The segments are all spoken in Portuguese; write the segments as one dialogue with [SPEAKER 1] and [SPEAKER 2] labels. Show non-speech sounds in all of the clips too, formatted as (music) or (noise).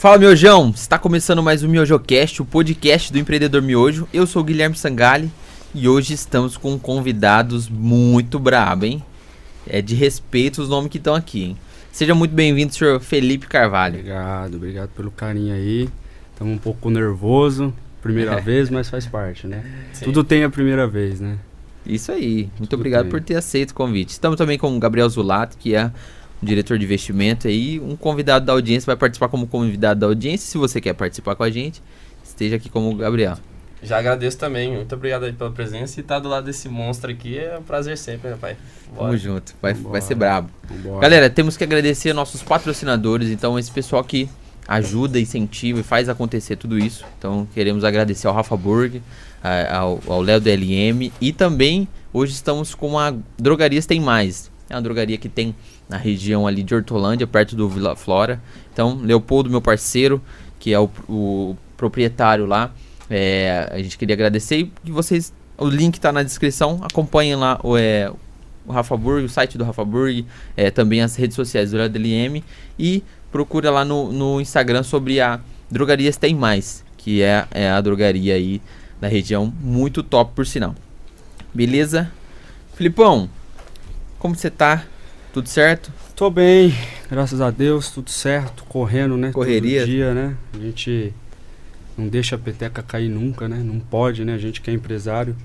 [SPEAKER 1] Fala, Miojão! Está começando mais um MiojoCast, o podcast do empreendedor Miojo. Eu sou o Guilherme Sangali e hoje estamos com convidados muito brabo, hein? É de respeito os nomes que estão aqui, hein? Seja muito bem-vindo, senhor Felipe Carvalho.
[SPEAKER 2] Obrigado, obrigado pelo carinho aí. Estamos um pouco nervoso, primeira vez, mas faz parte, né? Sim. Tudo tem a primeira vez, né?
[SPEAKER 1] Isso aí. Muito Tudo obrigado por ter aceito o convite. Estamos também com o Gabriel Zulato, que é diretor de investimento aí, um convidado da audiência vai participar como convidado da audiência. Se você quer participar com a gente, esteja aqui como o Gabriel.
[SPEAKER 3] Já agradeço também. Muito obrigado aí pela presença. E estar tá do lado desse monstro aqui é um prazer sempre, né, pai?
[SPEAKER 1] Bora. Tamo junto. Vai, vai ser brabo. Galera, temos que agradecer nossos patrocinadores. Então, esse pessoal que ajuda, incentiva e faz acontecer tudo isso. Então, queremos agradecer ao Rafa Burg, ao Léo DLM e também hoje estamos com a Drogarias Tem Mais. É uma drogaria que tem na região ali de Hortolândia, perto do Vila Flora. Então, Leopoldo, meu parceiro, que é o, o proprietário lá, é, a gente queria agradecer e vocês, o link está na descrição, acompanhem lá o, é, o Rafa Burg, o site do Rafa Burg, é, também as redes sociais do LDLM e procura lá no, no Instagram sobre a Drogarias Tem Mais, que é, é a drogaria aí da região, muito top por sinal. Beleza? Filipão, como você tá? Tudo certo?
[SPEAKER 2] Tô bem, graças a Deus, tudo certo, correndo, né?
[SPEAKER 1] Correria.
[SPEAKER 2] Todo dia, né? A gente não deixa a peteca cair nunca, né? Não pode, né? A gente que é empresário,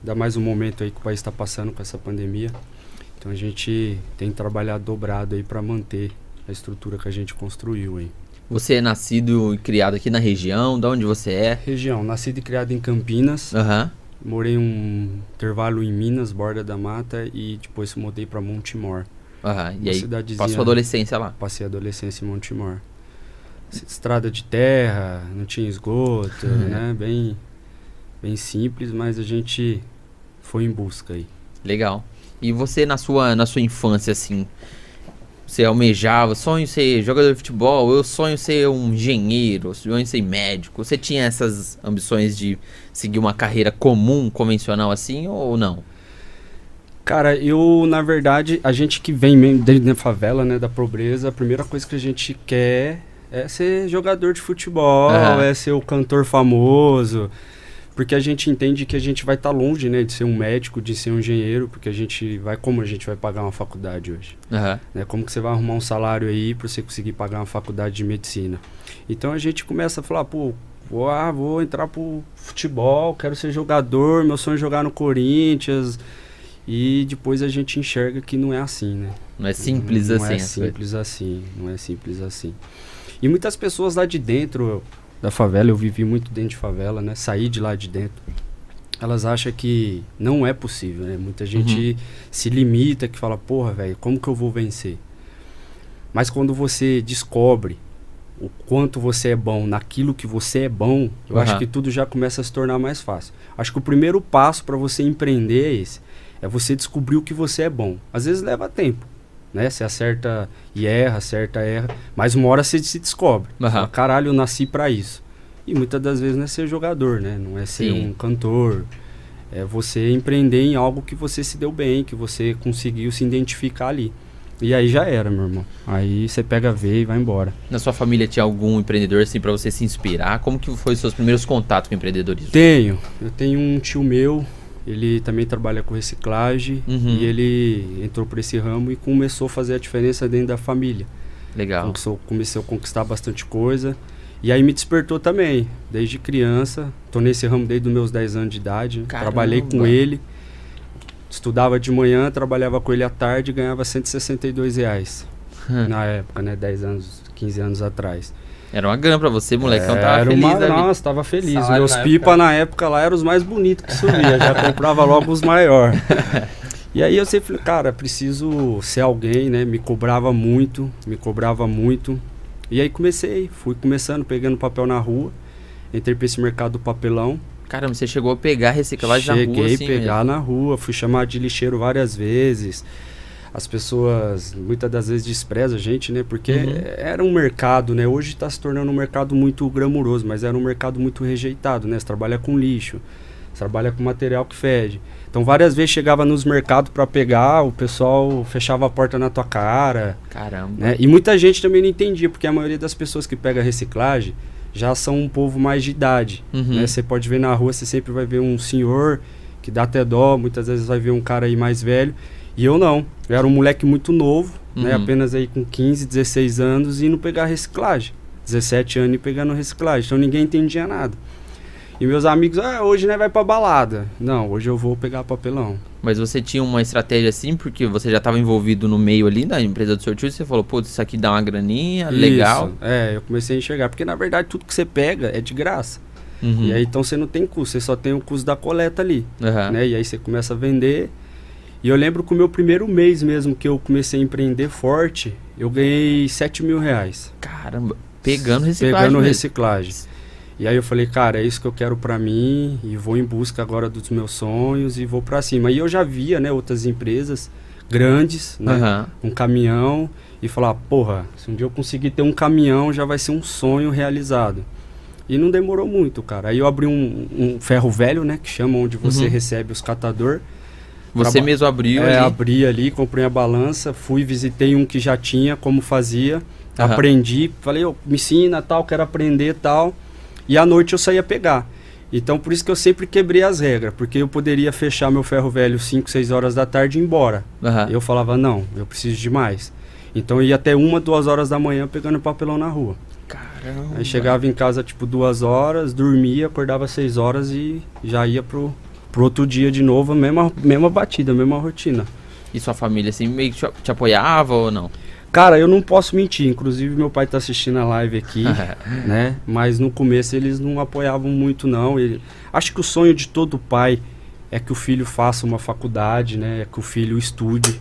[SPEAKER 2] ainda mais o momento aí que o país está passando com essa pandemia. Então a gente tem trabalhado dobrado aí para manter a estrutura que a gente construiu aí.
[SPEAKER 1] Você é nascido e criado aqui na região? De onde você é?
[SPEAKER 2] Região, nascido e criado em Campinas.
[SPEAKER 1] Aham. Uhum.
[SPEAKER 2] Morei um intervalo em Minas, Borda da Mata, e depois mudei para Montemor.
[SPEAKER 1] Aham, e aí passou a adolescência lá?
[SPEAKER 2] Passei a adolescência em Montemor estrada de terra, não tinha esgoto, uhum. né? Bem, bem simples, mas a gente foi em busca aí.
[SPEAKER 1] Legal. E você na sua, na sua infância, assim, você almejava, sonho ser jogador de futebol, eu sonho ser um engenheiro, sonho ser médico. Você tinha essas ambições de seguir uma carreira comum, convencional assim, ou não?
[SPEAKER 2] Cara, eu, na verdade, a gente que vem desde a favela, né, da pobreza, a primeira coisa que a gente quer é ser jogador de futebol, uhum. é ser o cantor famoso. Porque a gente entende que a gente vai estar tá longe, né, de ser um médico, de ser um engenheiro, porque a gente vai, como a gente vai pagar uma faculdade hoje?
[SPEAKER 1] Uhum.
[SPEAKER 2] Né, como que você vai arrumar um salário aí para você conseguir pagar uma faculdade de medicina? Então a gente começa a falar, pô, vou, ah, vou entrar pro futebol, quero ser jogador, meu sonho é jogar no Corinthians. E depois a gente enxerga que não é assim, né?
[SPEAKER 1] Não é simples
[SPEAKER 2] não,
[SPEAKER 1] assim. Não
[SPEAKER 2] é simples assim, não é simples assim. E muitas pessoas lá de dentro da favela, eu vivi muito dentro de favela, né? Saí de lá de dentro. Elas acham que não é possível, né? Muita gente uhum. se limita, que fala, porra, velho, como que eu vou vencer? Mas quando você descobre o quanto você é bom naquilo que você é bom, eu uhum. acho que tudo já começa a se tornar mais fácil. Acho que o primeiro passo para você empreender é esse. É você descobrir o que você é bom. Às vezes leva tempo né? Você acerta e erra, acerta, erra. Mas uma hora você se descobre. Uhum. Fala, Caralho, eu nasci para isso. E muitas das vezes não é ser jogador, né? Não é ser Sim. um cantor. É você empreender em algo que você se deu bem, que você conseguiu se identificar ali. E aí já era, meu irmão. Aí você pega a ver e vai embora.
[SPEAKER 1] Na sua família tinha algum empreendedor assim para você se inspirar? Como que foi os seus primeiros contatos com empreendedorismo?
[SPEAKER 2] Tenho. Eu tenho um tio meu, ele também trabalha com reciclagem uhum. e ele entrou por esse ramo e começou a fazer a diferença dentro da família.
[SPEAKER 1] Legal.
[SPEAKER 2] Começou, comecei a conquistar bastante coisa. E aí me despertou também, desde criança. Tô nesse ramo desde os meus 10 anos de idade. Caramba. Trabalhei com ele. Estudava de manhã, trabalhava com ele à tarde e ganhava 162 reais. Hum. Na época, né? 10 anos, 15 anos atrás.
[SPEAKER 1] Era uma grana pra você, molecão. Tava era feliz. Uma,
[SPEAKER 2] nossa, tava feliz. Salário Meus na pipa época. na época lá eram os mais bonitos que subia. já comprava logo os maiores. (laughs) E aí eu sempre falei, cara, preciso ser alguém, né? Me cobrava muito, me cobrava muito. E aí comecei, fui começando, pegando papel na rua. Entrei pra esse mercado do papelão.
[SPEAKER 1] Caramba, você chegou a pegar reciclagem
[SPEAKER 2] Cheguei
[SPEAKER 1] na rua?
[SPEAKER 2] Cheguei a pegar mesmo. na rua, fui chamado de lixeiro várias vezes as pessoas muitas das vezes desprezam a gente, né? Porque uhum. era um mercado, né? Hoje está se tornando um mercado muito glamuroso, mas era um mercado muito rejeitado, né? Você trabalha com lixo, Você trabalha com material que fede. Então várias vezes chegava nos mercados para pegar, o pessoal fechava a porta na tua cara.
[SPEAKER 1] Caramba.
[SPEAKER 2] Né? E muita gente também não entendia, porque a maioria das pessoas que pega reciclagem já são um povo mais de idade.
[SPEAKER 1] Uhum.
[SPEAKER 2] Né? Você pode ver na rua, você sempre vai ver um senhor que dá até dó, muitas vezes vai ver um cara aí mais velho. E eu não. Eu era um moleque muito novo, né?
[SPEAKER 1] Uhum.
[SPEAKER 2] Apenas aí com 15, 16 anos e indo pegar reciclagem. 17 anos e pegando reciclagem. Então ninguém entendia nada. E meus amigos, ah, hoje né, vai pra balada. Não, hoje eu vou pegar papelão.
[SPEAKER 1] Mas você tinha uma estratégia assim, porque você já estava envolvido no meio ali da empresa do e você falou, putz, isso aqui dá uma graninha, legal.
[SPEAKER 2] Isso. É, eu comecei a enxergar. Porque na verdade tudo que você pega é de graça.
[SPEAKER 1] Uhum.
[SPEAKER 2] E aí então você não tem custo, você só tem o custo da coleta ali.
[SPEAKER 1] Aham.
[SPEAKER 2] né? E aí você começa a vender. E eu lembro que o meu primeiro mês mesmo que eu comecei a empreender forte, eu ganhei 7 mil reais.
[SPEAKER 1] Caramba, pegando reciclagem.
[SPEAKER 2] Pegando
[SPEAKER 1] mesmo.
[SPEAKER 2] reciclagem. E aí eu falei, cara, é isso que eu quero pra mim e vou em busca agora dos meus sonhos e vou pra cima. E eu já via, né, outras empresas grandes, né,
[SPEAKER 1] Aham.
[SPEAKER 2] um caminhão e falar, porra, se um dia eu conseguir ter um caminhão já vai ser um sonho realizado. E não demorou muito, cara. Aí eu abri um, um ferro velho, né, que chama onde você
[SPEAKER 1] Uhum.
[SPEAKER 2] recebe os catador.
[SPEAKER 1] Você
[SPEAKER 2] Traba-
[SPEAKER 1] mesmo abriu
[SPEAKER 2] É,
[SPEAKER 1] ali.
[SPEAKER 2] abri ali, comprei a balança, fui, visitei um que já tinha, como fazia,
[SPEAKER 1] Aham.
[SPEAKER 2] aprendi, falei, ô, me ensina tal, quero aprender tal. E à noite eu saía pegar. Então por isso que eu sempre quebrei as regras, porque eu poderia fechar meu ferro velho 5, 6 horas da tarde e ir embora.
[SPEAKER 1] Aham.
[SPEAKER 2] Eu falava, não, eu preciso de mais. Então eu ia até uma, duas horas da manhã pegando papelão na rua.
[SPEAKER 1] Caramba.
[SPEAKER 2] Aí chegava em casa tipo duas horas, dormia, acordava seis horas e já ia pro, pro outro dia de novo, a mesma, mesma batida, a mesma rotina.
[SPEAKER 1] E sua família, assim, meio que te, te apoiava ou não?
[SPEAKER 2] Cara, eu não posso mentir, inclusive meu pai tá assistindo a live aqui, (laughs) né? Mas no começo eles não apoiavam muito não. Ele, acho que o sonho de todo pai é que o filho faça uma faculdade, né? É que o filho estude.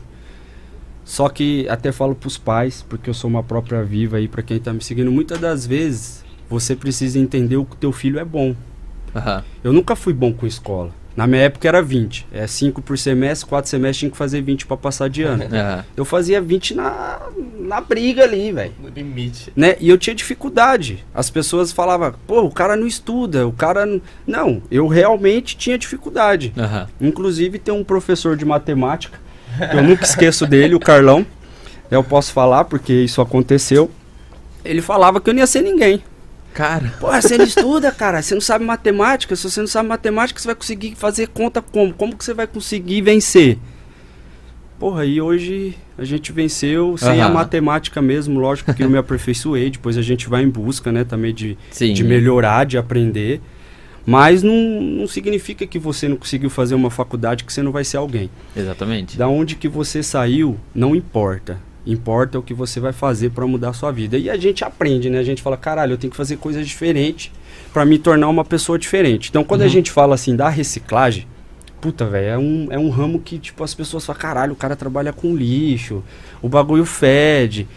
[SPEAKER 2] Só que até falo pros pais, porque eu sou uma própria viva aí para quem tá me seguindo, muitas das vezes você precisa entender o que teu filho é bom.
[SPEAKER 1] Aham.
[SPEAKER 2] Eu nunca fui bom com escola. Na minha época era 20. É 5 por semestre, 4 semestres tinha que fazer 20 para passar de ano.
[SPEAKER 1] Aham. (laughs)
[SPEAKER 2] Eu fazia 20 na, na briga ali, velho.
[SPEAKER 3] No limite.
[SPEAKER 2] Né? E eu tinha dificuldade. As pessoas falavam, pô, o cara não estuda, o cara. n-" Não, eu realmente tinha dificuldade.
[SPEAKER 1] Aham.
[SPEAKER 2] Inclusive tem um professor de matemática, que eu nunca esqueço dele, o Carlão. Eu posso falar porque isso aconteceu. Ele falava que eu não ia ser ninguém.
[SPEAKER 1] Cara,
[SPEAKER 2] Pô, você não estuda, cara. Você não sabe matemática. Se você não sabe matemática, você vai conseguir fazer conta como? Como que você vai conseguir vencer? Porra, e hoje a gente venceu sem a
[SPEAKER 1] Aham.
[SPEAKER 2] matemática mesmo. Lógico que eu me aperfeiçoei. (laughs) Depois a gente vai em busca, né, também de,
[SPEAKER 1] sim.
[SPEAKER 2] de melhorar, de aprender. Mas não, não significa que você não conseguiu fazer uma faculdade que você não vai ser alguém.
[SPEAKER 1] Exatamente.
[SPEAKER 2] Da onde que você saiu, não importa. Importa o que você vai fazer para mudar a sua vida. E a gente aprende, né? A gente fala, caralho, eu tenho que fazer coisas diferentes para me tornar uma pessoa diferente. Então, quando a
[SPEAKER 1] Uhum.
[SPEAKER 2] gente fala assim da reciclagem, puta, velho, é um, é um ramo que, tipo, as pessoas falam, caralho, o cara trabalha com lixo, o bagulho fede.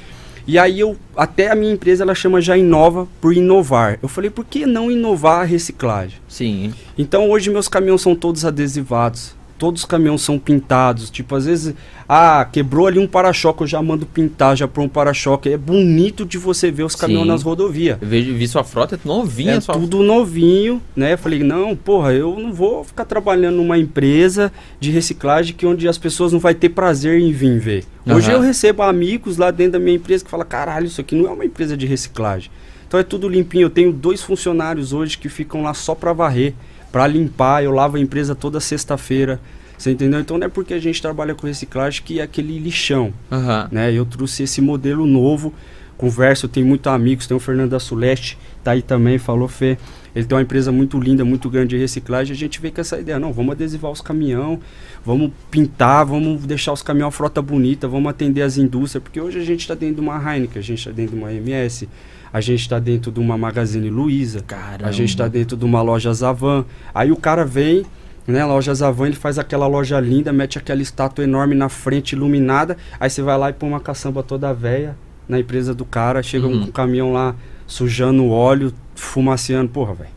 [SPEAKER 2] E aí eu, até a minha empresa, ela chama já Inova por inovar. Eu falei, por que não inovar a reciclagem?
[SPEAKER 1] Sim.
[SPEAKER 2] Então hoje meus caminhões são todos adesivados. Todos os caminhões são pintados. Tipo, às vezes, ah, quebrou ali um para-choque, eu já mando pintar, já põe um para-choque. É bonito de você ver os caminhões
[SPEAKER 1] Sim.
[SPEAKER 2] nas rodovias.
[SPEAKER 1] Eu vejo, vi sua frota é novinha.
[SPEAKER 2] É
[SPEAKER 1] sua...
[SPEAKER 2] tudo novinho, né? Eu falei, não, porra, eu não vou ficar trabalhando numa empresa de reciclagem que onde as pessoas não vai ter prazer em vir ver. Hoje eu recebo amigos lá dentro da minha empresa que falam, caralho, isso aqui não é uma empresa de reciclagem. Então é tudo limpinho. Eu tenho dois funcionários hoje que ficam lá só pra varrer, pra limpar. Eu lavo a empresa toda sexta-feira. Você entendeu? Então não é porque a gente trabalha com reciclagem que é aquele lixão
[SPEAKER 1] Aham.
[SPEAKER 2] né? Eu trouxe esse modelo novo. Converso, tenho muitos amigos, tem o Fernando da Suleste, tá aí também, falou Fê. Ele tem uma empresa muito linda, muito grande de reciclagem. A gente veio com essa ideia, não, vamos adesivar os caminhão, vamos pintar, vamos deixar os caminhão frota bonita, vamos atender as indústrias, porque hoje a gente está dentro de uma Heineken, a gente está dentro de uma MS, a gente está dentro de uma Magazine Luiza,
[SPEAKER 1] Caramba.
[SPEAKER 2] a gente está dentro de uma loja Zavan. Aí o cara vem, né, loja Zavan, ele faz aquela loja linda, mete aquela estátua enorme na frente, iluminada. Aí você vai lá e põe uma caçamba toda velha na empresa do cara, chega
[SPEAKER 1] Uhum.
[SPEAKER 2] um caminhão lá sujando o óleo, fumaceando. Porra, velho,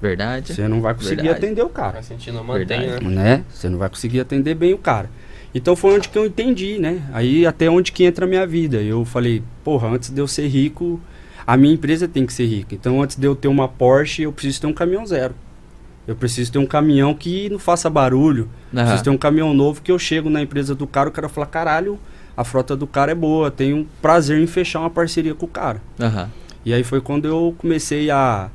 [SPEAKER 1] Verdade.
[SPEAKER 2] você não vai conseguir
[SPEAKER 1] Verdade.
[SPEAKER 2] atender o cara
[SPEAKER 3] não mantém,
[SPEAKER 1] Verdade.
[SPEAKER 3] né?
[SPEAKER 2] né? Você não vai conseguir atender bem o cara. Então foi onde que eu entendi, né? Aí até onde que entra a minha vida. Eu falei, porra, antes de eu ser rico, a minha empresa tem que ser rica. Então antes de eu ter uma Porsche, eu preciso ter um caminhão zero. Eu preciso ter um caminhão que não faça barulho.
[SPEAKER 1] Aham.
[SPEAKER 2] Preciso ter um caminhão novo que eu chego na empresa do cara, o cara fala, caralho, a frota do cara é boa, tenho um prazer em fechar uma parceria com o cara.
[SPEAKER 1] Aham.
[SPEAKER 2] E aí foi quando eu comecei a.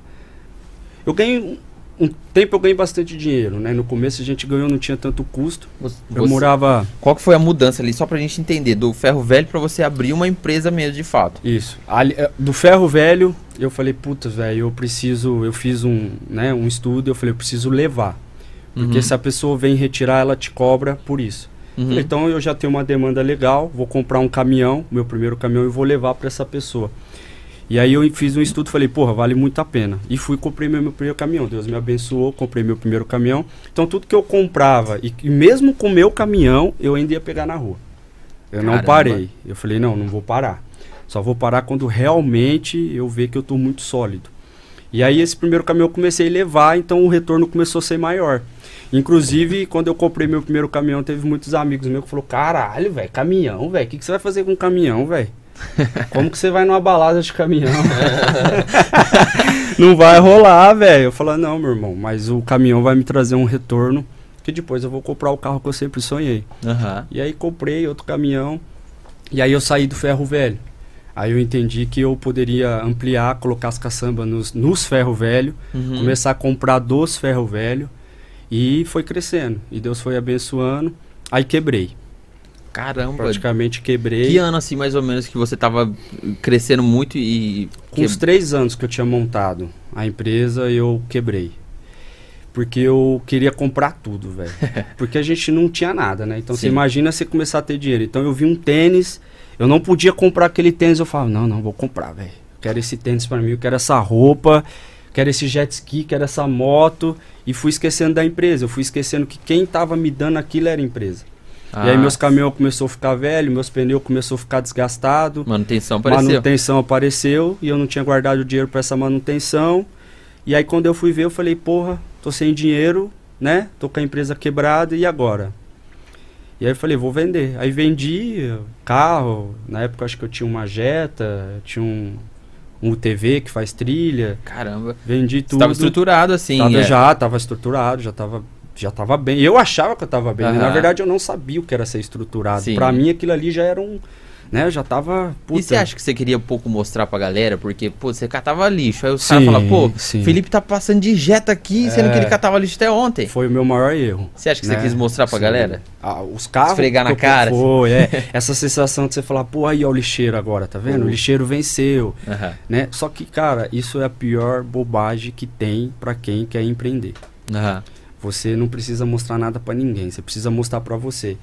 [SPEAKER 2] Eu ganhei. Um- tempo eu ganhei bastante dinheiro, né? No começo a gente ganhou, não tinha tanto custo.
[SPEAKER 1] Você-
[SPEAKER 2] Eu morava.
[SPEAKER 1] Qual que foi a mudança ali, só pra gente entender, do ferro velho pra você abrir uma empresa mesmo de fato?
[SPEAKER 2] Isso. Ali, eh, do ferro velho, eu falei, puta, velho, eu preciso. Eu fiz um, né, um estudo, eu falei, eu preciso levar. Porque
[SPEAKER 1] Uhum.
[SPEAKER 2] se a pessoa vem retirar, ela te cobra por isso.
[SPEAKER 1] Uhum.
[SPEAKER 2] Então eu já tenho uma demanda legal, vou comprar um caminhão, meu primeiro caminhão, e vou levar para essa pessoa. E aí eu fiz um estudo, falei, porra, vale muito a pena. E fui comprei meu, meu primeiro caminhão. Deus me abençoou, comprei meu primeiro caminhão. Então tudo que eu comprava, e, e mesmo com o meu caminhão, eu ainda ia pegar na rua. Eu não
[SPEAKER 1] Caramba.
[SPEAKER 2] parei. Eu falei, não, não vou parar. Só vou parar quando realmente eu ver que eu tô muito sólido. E aí esse primeiro caminhão eu comecei a levar, então o retorno começou a ser maior. Inclusive, quando eu comprei meu primeiro caminhão, teve muitos amigos meus que falaram, caralho, velho, caminhão, velho, o que, que você vai fazer com um caminhão, velho? (laughs) Como que você vai numa balada de caminhão? (laughs) não vai rolar, velho. Eu falo, não, meu irmão, mas o caminhão vai me trazer um retorno que depois eu vou comprar o carro que eu sempre sonhei.
[SPEAKER 1] Aham.
[SPEAKER 2] E aí comprei outro caminhão. E aí eu saí do ferro velho. Aí eu entendi que eu poderia ampliar, colocar as caçambas nos, nos ferro velho,
[SPEAKER 1] Uhum.
[SPEAKER 2] começar a comprar dos ferro velho. E foi crescendo. E Deus foi abençoando. Aí quebrei.
[SPEAKER 1] Caramba.
[SPEAKER 2] Praticamente quebrei.
[SPEAKER 1] Que ano assim, mais ou menos, que você tava crescendo muito e...
[SPEAKER 2] Com os três anos que eu tinha montado a empresa, eu quebrei. Porque eu queria comprar tudo, velho. (laughs) Porque a gente não tinha nada, né? Então você
[SPEAKER 1] Sim.
[SPEAKER 2] imagina você começar a ter dinheiro. Então eu vi um tênis, eu não podia comprar aquele tênis. Eu falava, não, não, vou comprar, velho. Quero esse tênis pra mim, eu quero essa roupa, quero esse jet ski, quero essa moto. E fui esquecendo da empresa. Eu fui esquecendo que quem tava me dando aquilo era a empresa. E aí
[SPEAKER 1] Ah,
[SPEAKER 2] meus caminhões começou a ficar velho, meus pneus começou a ficar desgastado.
[SPEAKER 1] Manutenção apareceu.
[SPEAKER 2] Manutenção apareceu e eu não tinha guardado o dinheiro para essa manutenção. E aí quando eu fui ver, eu falei, porra, tô sem dinheiro, né? Tô com a empresa quebrada e agora? E aí eu falei, vou vender. Aí vendi carro, na época acho que eu tinha uma Jetta, tinha um, um UTV que faz trilha,
[SPEAKER 1] Caramba.
[SPEAKER 2] vendi tudo.
[SPEAKER 1] tava estruturado assim.
[SPEAKER 2] Tava
[SPEAKER 1] é.
[SPEAKER 2] já, tava estruturado, já tava, já tava bem. Eu achava que eu tava bem, mas na verdade eu não sabia o que era ser estruturado. Pra mim aquilo ali já era um, né, já tava,
[SPEAKER 1] E você acha que você queria um pouco mostrar pra galera? Porque, pô, você catava lixo. Aí os caras falam, pô,
[SPEAKER 2] sim.
[SPEAKER 1] Felipe tá passando de jeta aqui, sendo
[SPEAKER 2] É.
[SPEAKER 1] que ele catava lixo até ontem.
[SPEAKER 2] Foi o meu maior erro.
[SPEAKER 1] Você acha que você
[SPEAKER 2] né?
[SPEAKER 1] quis mostrar pra
[SPEAKER 2] Sim.
[SPEAKER 1] galera?
[SPEAKER 2] Ah, os carros.
[SPEAKER 1] Esfregar na cara, assim.
[SPEAKER 2] Foi, é. (laughs) Essa sensação de você falar, pô, aí ó o lixeiro agora, tá vendo? O
[SPEAKER 1] Uhum.
[SPEAKER 2] lixeiro venceu,
[SPEAKER 1] Aham.
[SPEAKER 2] né? Só que, cara, isso é a pior bobagem que tem pra quem quer empreender.
[SPEAKER 1] Aham.
[SPEAKER 2] Você não precisa mostrar nada pra ninguém, você precisa mostrar pra você.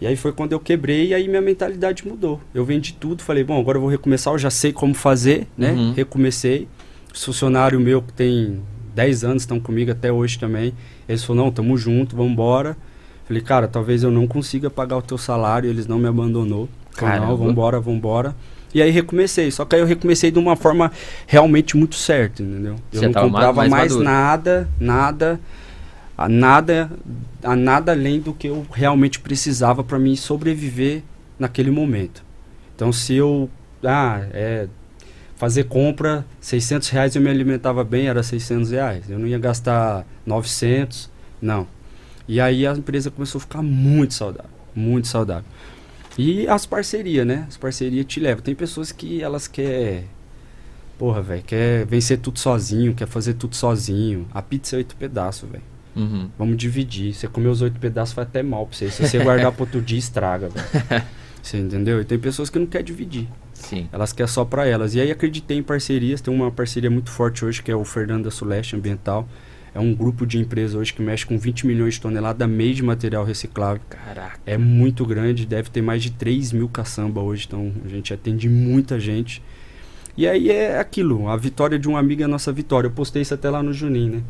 [SPEAKER 2] E aí foi quando eu quebrei e aí minha mentalidade mudou. Eu vendi tudo, falei, bom, agora eu vou recomeçar, eu já sei como fazer, né?
[SPEAKER 1] Uhum.
[SPEAKER 2] Recomecei. Funcionário meu que tem 10 anos estão comigo até hoje também. Eles falaram, não, tamo junto, vamos embora. Falei, cara, talvez eu não consiga pagar o teu salário, eles não me abandonou. Falei, não, vambora, vambora. E aí recomecei, só que aí eu recomecei de uma forma realmente muito certa, entendeu? Eu
[SPEAKER 1] Já
[SPEAKER 2] não comprava
[SPEAKER 1] mais
[SPEAKER 2] mais, nada, nada, a nada, a nada além do que eu realmente precisava para mim sobreviver naquele momento. Então se eu, ah, é, fazer compra, 600 reais eu me alimentava bem, era 600 reais. Eu não ia gastar 900, não. E aí a empresa começou a ficar muito saudável, muito saudável. E as parcerias, né? As parcerias te levam. Tem pessoas que elas querem. Porra, velho, quer vencer tudo sozinho, quer fazer tudo sozinho. A pizza é oito pedaços, velho.
[SPEAKER 1] Uhum.
[SPEAKER 2] Vamos dividir. Você comer os oito pedaços faz até mal pra você. Se você guardar pro outro dia, estraga, velho. (laughs) Você entendeu? E tem pessoas que não querem dividir.
[SPEAKER 1] Sim.
[SPEAKER 2] Elas querem só pra elas. E aí acreditei em parcerias. Tem uma parceria muito forte hoje, que é o Fernando da Suleste Ambiental. É um grupo de empresas hoje que mexe com 20 milhões de toneladas mês de material reciclável.
[SPEAKER 1] Caraca.
[SPEAKER 2] É muito grande, deve ter mais de 3 mil caçamba hoje, então a gente atende muita gente. E aí é aquilo, a vitória de um amigo é a nossa vitória. Eu postei isso até lá no Juninho, né?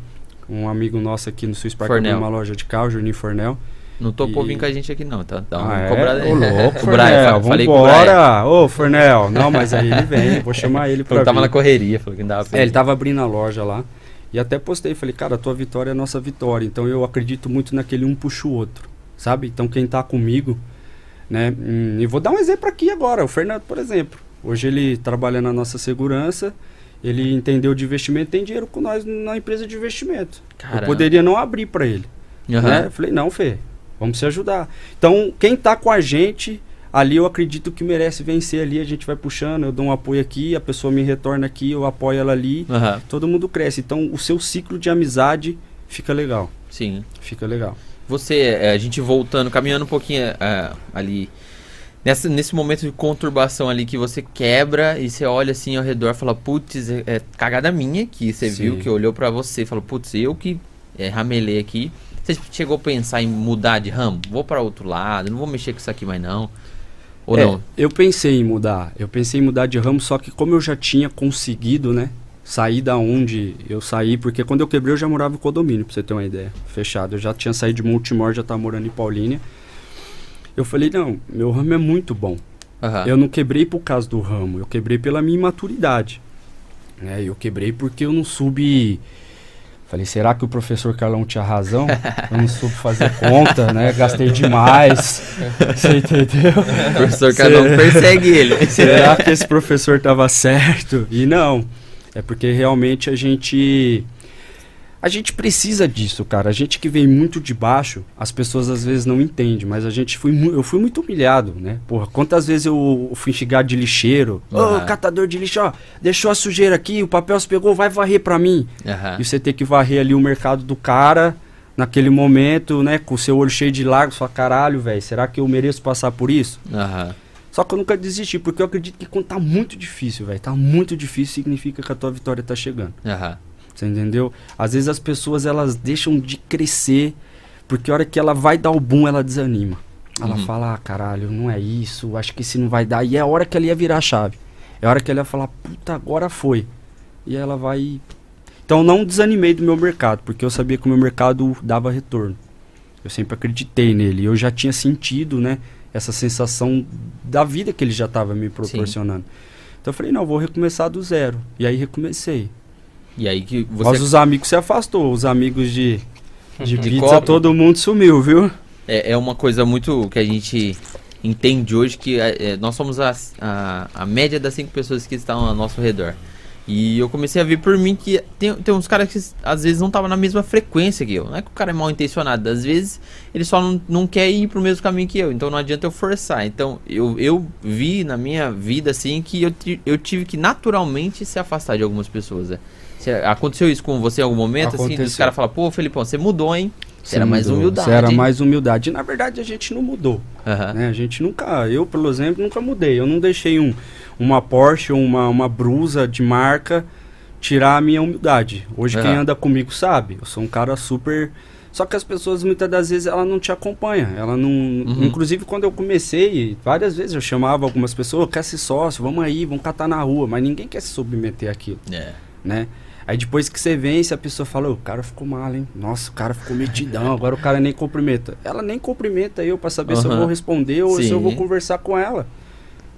[SPEAKER 2] Um amigo nosso aqui no Swiss Park abriu uma loja de carro, Juninho Fornel.
[SPEAKER 1] Não topou
[SPEAKER 2] E-
[SPEAKER 1] vir com a gente aqui não, tá? Dá uma
[SPEAKER 2] Ah,
[SPEAKER 1] cobrada
[SPEAKER 2] é?
[SPEAKER 1] aí.
[SPEAKER 2] Ô, louco, (laughs) Fornel, vambora! Ô, Fornel! Não, mas aí ele vem, vou chamar ele (laughs) pra
[SPEAKER 1] que tava na correria, falou que não dava pra
[SPEAKER 2] É, ele tava abrindo a loja lá. E até postei, falei, cara, a tua vitória é a nossa vitória. Então eu acredito muito naquele um puxa o outro, sabe? Então quem tá comigo, né? hum, e vou dar um exemplo aqui agora, o Fernando, por exemplo. Hoje ele trabalha na nossa segurança Ele entendeu de investimento, tem dinheiro com nós na empresa de investimento.
[SPEAKER 1] Caramba.
[SPEAKER 2] Eu poderia não abrir para ele.
[SPEAKER 1] Aham.
[SPEAKER 2] Né? Eu falei, não, Fê, vamos se ajudar. Então, quem tá com a gente, ali eu acredito que merece vencer ali, a gente vai puxando, eu dou um apoio aqui, a pessoa me retorna aqui, eu apoio ela ali,
[SPEAKER 1] Aham.
[SPEAKER 2] todo mundo cresce. Então, o seu ciclo de amizade fica legal.
[SPEAKER 1] Sim.
[SPEAKER 2] Fica legal.
[SPEAKER 1] Você, é, a gente voltando, caminhando um pouquinho é, ali. Nessa, nesse momento de conturbação ali que você quebra e você olha assim ao redor e fala, putz, é, é cagada minha que você
[SPEAKER 2] Sim.
[SPEAKER 1] viu, que olhou pra você e falou, putz, eu que é, ramelei aqui. Você chegou a pensar em mudar de ramo? Vou pra outro lado, não vou mexer com isso aqui mais não. Ou
[SPEAKER 2] É,
[SPEAKER 1] não?
[SPEAKER 2] Eu pensei em mudar. Eu pensei em mudar de ramo, só que como eu já tinha conseguido, né? Sair da onde eu saí, porque quando eu quebrei eu já morava em condomínio, pra você ter uma ideia. Fechado. Eu já tinha saído de Multimor, já tava morando em Paulínia. Eu falei, não, meu ramo é muito bom.
[SPEAKER 1] Aham.
[SPEAKER 2] Eu não quebrei por causa do ramo, eu quebrei pela minha imaturidade. Né? Eu quebrei porque eu não soube. Falei, será que o professor Carlão tinha razão? Eu não soube fazer (laughs) conta, né? Gastei demais. Você entendeu?
[SPEAKER 1] O professor Carlão
[SPEAKER 2] Cê-
[SPEAKER 1] persegue ele. (laughs)
[SPEAKER 2] Será que esse professor estava certo? E não. É porque realmente a gente. A gente precisa disso, cara. A gente que vem muito de baixo, as pessoas às vezes não entendem, mas a gente foi eu fui muito humilhado, né? Porra, quantas vezes eu fui xingar de lixeiro? Ô,
[SPEAKER 1] Aham.
[SPEAKER 2] catador de lixo, ó, deixou a sujeira aqui, o papel se pegou, vai varrer pra mim.
[SPEAKER 1] Aham.
[SPEAKER 2] E você ter que varrer ali o mercado do cara naquele momento, né? Com o seu olho cheio de lágrimas, fala, caralho, velho, será que eu mereço passar por isso?
[SPEAKER 1] Aham.
[SPEAKER 2] Só que eu nunca desisti, porque eu acredito que quando tá muito difícil, velho, tá muito difícil, significa que a tua vitória tá chegando.
[SPEAKER 1] Aham.
[SPEAKER 2] Você entendeu? Às vezes as pessoas elas deixam de crescer, porque a hora que ela vai dar o boom, ela desanima. Ela
[SPEAKER 1] Uhum.
[SPEAKER 2] fala, ah, caralho, não é isso, acho que se não vai dar. E é a hora que ela ia virar a chave. É a hora que ela ia falar, puta, agora foi. E ela vai. Então não desanimei do meu mercado, porque eu sabia que o meu mercado dava retorno. Eu sempre acreditei nele. Eu já tinha sentido, né, essa sensação da vida que ele já estava me proporcionando. Então eu falei, não, vou recomeçar do zero. E aí recomecei.
[SPEAKER 1] E aí que você
[SPEAKER 2] Mas os amigos se afastou, os amigos de, de,
[SPEAKER 1] De
[SPEAKER 2] pizza,
[SPEAKER 1] copo.
[SPEAKER 2] todo mundo sumiu, viu?
[SPEAKER 1] É, é uma coisa muito que a gente entende hoje que é, é, nós somos a, a, a média das cinco pessoas que estão ao nosso redor. E eu comecei a ver por mim que tem, tem uns caras que às vezes não estavam na mesma frequência que eu. Não é que o cara é mal intencionado, às vezes ele só não, não quer ir pro mesmo caminho que eu. Então não adianta eu forçar. Então eu, eu vi na minha vida assim que eu, eu tive que naturalmente se afastar de algumas pessoas. né? Aconteceu isso com você em algum momento? Assim,
[SPEAKER 2] Aconteceu.
[SPEAKER 1] caras falam, pô, Felipão, você mudou, hein? Você era mais
[SPEAKER 2] mudou,
[SPEAKER 1] humildade.
[SPEAKER 2] Você era
[SPEAKER 1] hein?"
[SPEAKER 2] mais humildade. E, na verdade, a gente não mudou.
[SPEAKER 1] Aham.
[SPEAKER 2] né? A gente nunca, eu, pelo exemplo, nunca mudei. Eu não deixei um, uma Porsche ou uma, uma brusa de marca tirar a minha humildade. Hoje quem
[SPEAKER 1] Aham.
[SPEAKER 2] anda comigo sabe. Eu sou um cara super. Só que as pessoas muitas das vezes ela não te acompanha. Ela não.
[SPEAKER 1] Uhum.
[SPEAKER 2] Inclusive quando eu comecei, várias vezes eu chamava algumas pessoas, "Ô, quer ser sócio, vamos aí, vamos catar na rua, mas ninguém quer se submeter àquilo,
[SPEAKER 1] É.
[SPEAKER 2] né? Aí depois que você vence, a pessoa fala, "Ô, o cara ficou mal, hein? Nossa, o cara ficou metidão, agora o cara nem cumprimenta. Ela nem cumprimenta eu pra saber se eu vou responder ou se eu
[SPEAKER 1] Sim.
[SPEAKER 2] vou conversar com ela.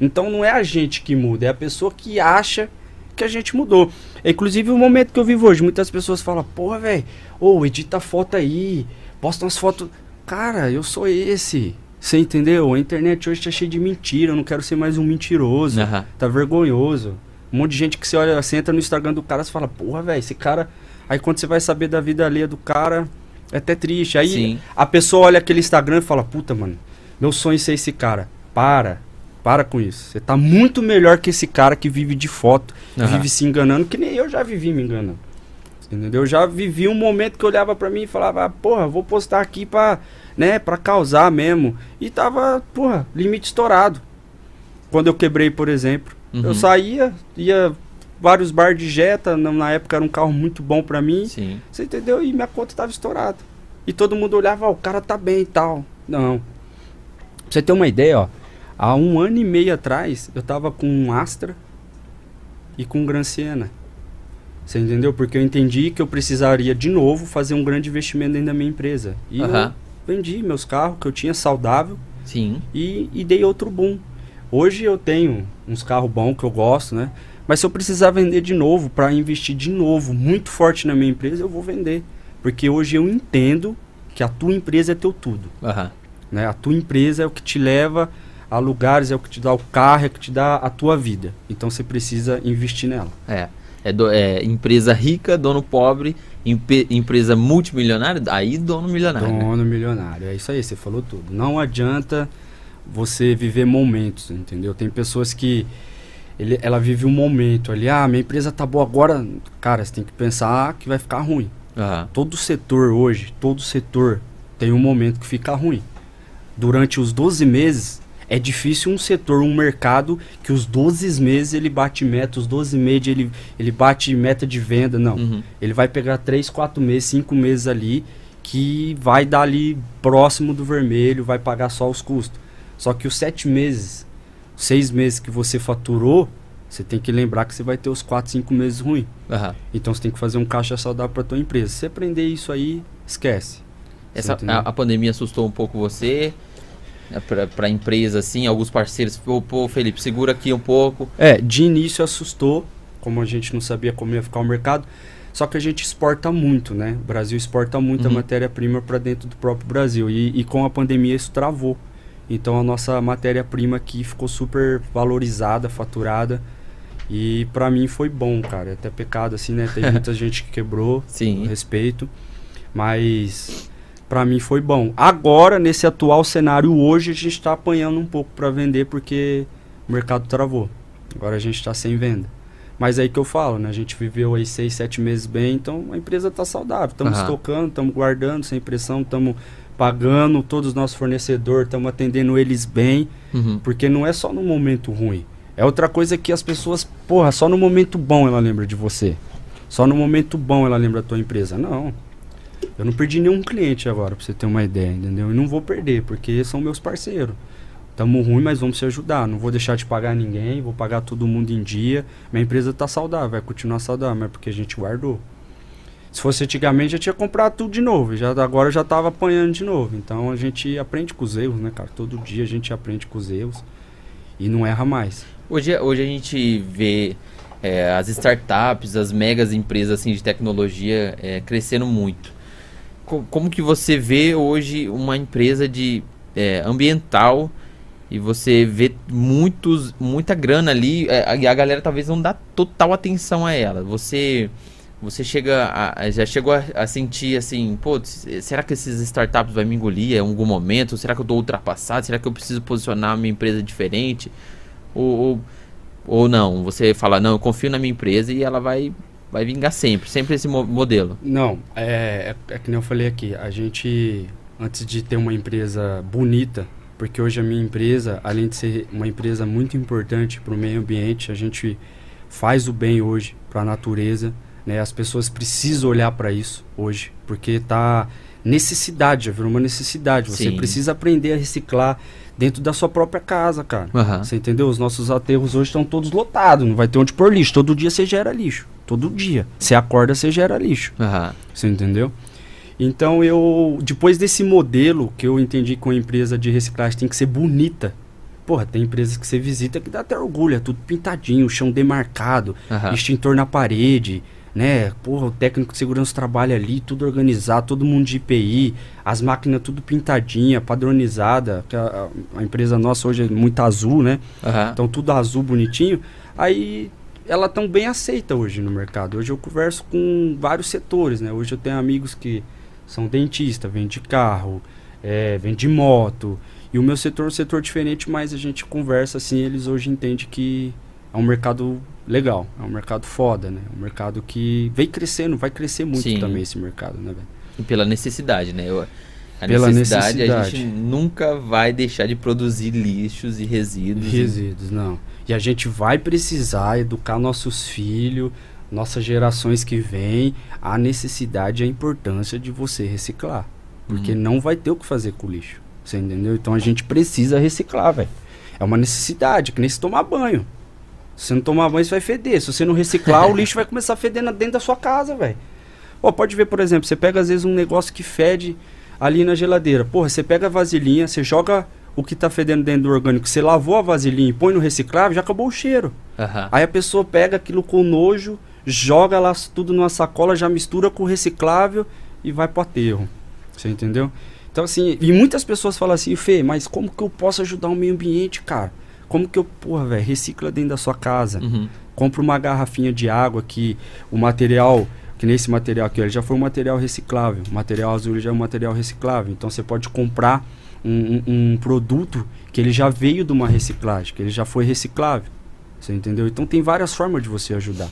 [SPEAKER 2] Então não é a gente que muda, é a pessoa que acha que a gente mudou. É, inclusive o momento que eu vivo hoje, muitas pessoas falam, porra, velho, ô, edita foto aí, posta umas fotos. Cara, eu sou esse. Você entendeu? A internet hoje tá cheia de mentira, eu não quero ser mais um mentiroso.
[SPEAKER 1] Aham.
[SPEAKER 2] Tá vergonhoso. Um monte de gente que você olha, você entra no Instagram do cara, você fala, porra, velho, esse cara. Aí quando você vai saber da vida alheia do cara, é até triste. Aí
[SPEAKER 1] Sim.
[SPEAKER 2] a pessoa olha aquele Instagram e fala, puta, mano, meu sonho é ser esse cara. Para. Para com isso. Você tá muito melhor que esse cara que vive de foto,
[SPEAKER 1] Aham.
[SPEAKER 2] vive se enganando, que nem eu já vivi me enganando. Entendeu? Eu já vivi um momento que eu olhava pra mim e falava, ah, porra, vou postar aqui pra, né, pra causar mesmo. E tava, porra, limite estourado. Quando eu quebrei, por exemplo.
[SPEAKER 1] Uhum.
[SPEAKER 2] Eu saía, ia vários bar de Jetta, na, época era um carro muito bom pra mim.
[SPEAKER 1] Sim.
[SPEAKER 2] Você entendeu? E minha conta tava estourada. E todo mundo olhava, ó, o cara tá bem e tal. Não. Pra você ter uma ideia, ó. Há um ano e meio atrás, eu tava com um Astra e com um Gran Siena. Você entendeu? Porque eu entendi que eu precisaria de novo fazer um grande investimento dentro da minha empresa. E
[SPEAKER 1] Aham.
[SPEAKER 2] eu vendi meus carros que eu tinha saudável
[SPEAKER 1] Sim.
[SPEAKER 2] e, e dei outro boom. Hoje eu tenho uns carros bons que eu gosto, né? Mas se eu precisar vender de novo, para investir de novo, muito forte na minha empresa, eu vou vender. Porque hoje eu entendo que a tua empresa é teu tudo.
[SPEAKER 1] Aham.
[SPEAKER 2] Né? A tua empresa é o que te leva a lugares, é o que te dá o carro, é o que te dá a tua vida. Então você precisa investir nela.
[SPEAKER 1] É. é, do, é empresa rica, dono pobre, empresa multimilionária, aí dono milionário.
[SPEAKER 2] Né? Dono né? milionário, é isso aí, você falou tudo. Não adianta você viver momentos, entendeu? Tem pessoas que ele, ela vive um momento ali, ah, minha empresa tá boa agora, cara, você tem que pensar que vai ficar ruim. Uhum. Todo setor hoje, todo setor tem um momento que fica ruim. Durante os 12 meses, é difícil um setor, um mercado, que os 12 meses ele bate meta, os 12 meses ele, ele bate meta de venda. Não. Uhum. Ele vai pegar 3, 4 meses, 5 meses ali, que vai dar ali próximo do vermelho, vai pagar só os custos. Só que os 7 meses, 6 meses que você faturou, você tem que lembrar que você vai ter os 4, 5 meses ruim. Uhum. Então você tem que fazer um caixa saudável para tua empresa. Se você aprender isso aí, esquece.
[SPEAKER 1] Essa, a, a pandemia assustou um pouco você? Né, para a empresa, assim, alguns parceiros, pô, pô, Felipe, segura aqui um pouco.
[SPEAKER 2] É, de início assustou, como a gente não sabia como ia ficar o mercado, só que a gente exporta muito, né? O Brasil exporta muita uhum. matéria-prima para dentro do próprio Brasil e, e com a pandemia isso travou. Então a nossa matéria-prima aqui ficou super valorizada, faturada. E para mim foi bom, cara. É até pecado assim, né? Tem muita (laughs) gente que quebrou, Sim. respeito. Mas para mim foi bom. Agora, nesse atual cenário hoje, a gente está apanhando um pouco para vender porque o mercado travou. Agora a gente está sem venda. Mas aí que eu falo, né? A gente viveu aí seis, sete meses bem, então a empresa está saudável. Estamos uhum. estocando, estamos guardando sem pressão, estamos pagando todos os nossos fornecedores, estamos atendendo eles bem, uhum. porque não é só no momento ruim. É outra coisa que as pessoas, porra, só no momento bom ela lembra de você. Só no momento bom ela lembra da tua empresa. Não. Eu não perdi nenhum cliente agora, pra você ter uma ideia, entendeu? E não vou perder, porque são meus parceiros. Tamo ruim, mas vamos se ajudar. Não vou deixar de pagar ninguém, vou pagar todo mundo em dia. Minha empresa tá saudável, vai continuar saudável, mas é porque a gente guardou. Se fosse antigamente, já tinha comprado tudo de novo. Já, agora já tava apanhando de novo. Então a gente aprende com os erros, né, cara? Todo dia a gente aprende com os erros e não erra mais.
[SPEAKER 1] Hoje, hoje a gente vê é, as startups, as megas empresas assim, de tecnologia é, crescendo muito como que você vê hoje uma empresa de é, ambiental e você vê muitos, muita grana ali é, e a galera talvez não dá total atenção a ela. Você você chega a, já chegou a, a, sentir assim, pô, será que esses startups vai me engolir em algum momento? Será que eu estou ultrapassado? Será que eu preciso posicionar minha empresa diferente? Ou, ou, ou não? Você fala, não, eu confio na minha empresa e ela vai vai vingar sempre, sempre esse mo modelo.
[SPEAKER 2] Não, é, é, é que nem eu falei aqui, a gente, antes de ter uma empresa bonita, porque hoje a minha empresa, além de ser uma empresa muito importante para o meio ambiente, a gente faz o bem hoje para a natureza, né? As pessoas precisam olhar para isso hoje, porque tá necessidade, já virou uma necessidade. Você Sim. precisa aprender a reciclar dentro da sua própria casa, cara. Uhum. Você entendeu? Os nossos aterros hoje estão todos lotados, não vai ter onde pôr lixo. Todo dia você gera lixo. Todo dia. Você acorda, você gera lixo. Uhum. Você entendeu? Então eu, depois desse modelo que eu entendi com a empresa de reciclagem tem que ser bonita. Porra, tem empresas que você visita que dá até orgulho, é tudo pintadinho, chão demarcado, uhum. extintor na parede, né? Porra, o técnico de segurança trabalha ali, tudo organizado, todo mundo de IPI, as máquinas tudo pintadinha, padronizada. A, a, empresa nossa hoje é muito azul, né? Uhum. Então tudo azul, bonitinho. Aí ela tão bem aceita hoje no mercado. Hoje eu converso com vários setores, né? Hoje eu tenho amigos que são dentistas, vende carro, é, vende moto. E o meu setor é um setor diferente, mas a gente conversa assim, eles hoje entendem que é um mercado legal, é um mercado foda, né? É um mercado que vem crescendo, vai crescer muito Sim. também esse mercado, né, velho?
[SPEAKER 1] E pela necessidade, né? Eu, a pela necessidade, necessidade, a gente nunca vai deixar de produzir lixos e resíduos.
[SPEAKER 2] Resíduos, e... não. E a gente vai precisar educar nossos filhos, nossas gerações que vêm, a necessidade e a importância de você reciclar. Porque uhum. não vai ter o que fazer com o lixo. Você entendeu? Então a gente precisa reciclar, velho. É uma necessidade, que nem se tomar banho. Se você não tomar banho, você vai feder. Se você não reciclar, o lixo vai começar a feder dentro da sua casa, velho. pode ver, por exemplo, você pega às vezes um negócio que fede ali na geladeira. Porra, você pega a vasilhinha, você joga o que tá fedendo dentro do orgânico, você lavou a vasilhinha e põe no reciclável, já acabou o cheiro. Uhum. Aí a pessoa pega aquilo com nojo, joga lá tudo numa sacola, já mistura com o reciclável e vai pro aterro. Você entendeu? Então, assim, e muitas pessoas falam assim, Fê, mas como que eu posso ajudar o meio ambiente, cara? Como que eu, porra, velho, recicla dentro da sua casa. Uhum. compra uma garrafinha de água que o material, que nesse material aqui, ele já foi um material reciclável. O material azul já é um material reciclável. Então você pode comprar um, um, um produto que ele já veio de uma reciclagem, que ele já foi reciclável. Você entendeu? Então tem várias formas de você ajudar.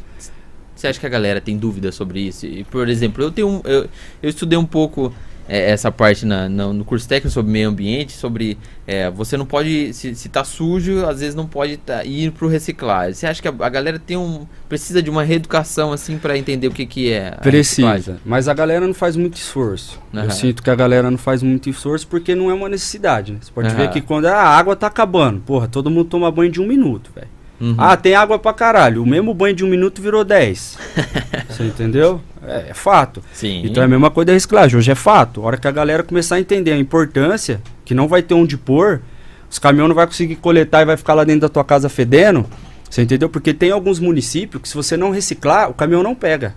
[SPEAKER 1] Você acha que a galera tem dúvida sobre isso? E, por exemplo, eu tenho eu, eu estudei um pouco é, essa parte na, na, no curso técnico sobre meio ambiente, sobre é, você não pode, se, se tá sujo, às vezes não pode tá, ir pro reciclar. Você acha que a, a, galera tem um, precisa de uma reeducação assim para entender o que, que é?
[SPEAKER 2] Precisa, mas a galera não faz muito esforço. Uhum. Eu sinto que a galera não faz muito esforço porque não é uma necessidade. Né? Você pode uhum. ver que quando a água tá acabando, porra, todo mundo toma banho de um minuto, velho. Uhum. Ah, tem água pra caralho. O mesmo banho de um minuto virou 10. (laughs) Você entendeu? É, é, fato.
[SPEAKER 1] Sim.
[SPEAKER 2] Então é a mesma coisa da reciclagem. Hoje é fato. A hora que a galera começar a entender a importância, que não vai ter onde pôr, os caminhões não vai conseguir coletar e vai ficar lá dentro da tua casa fedendo. Você entendeu? Porque tem alguns municípios que se você não reciclar, o caminhão não pega.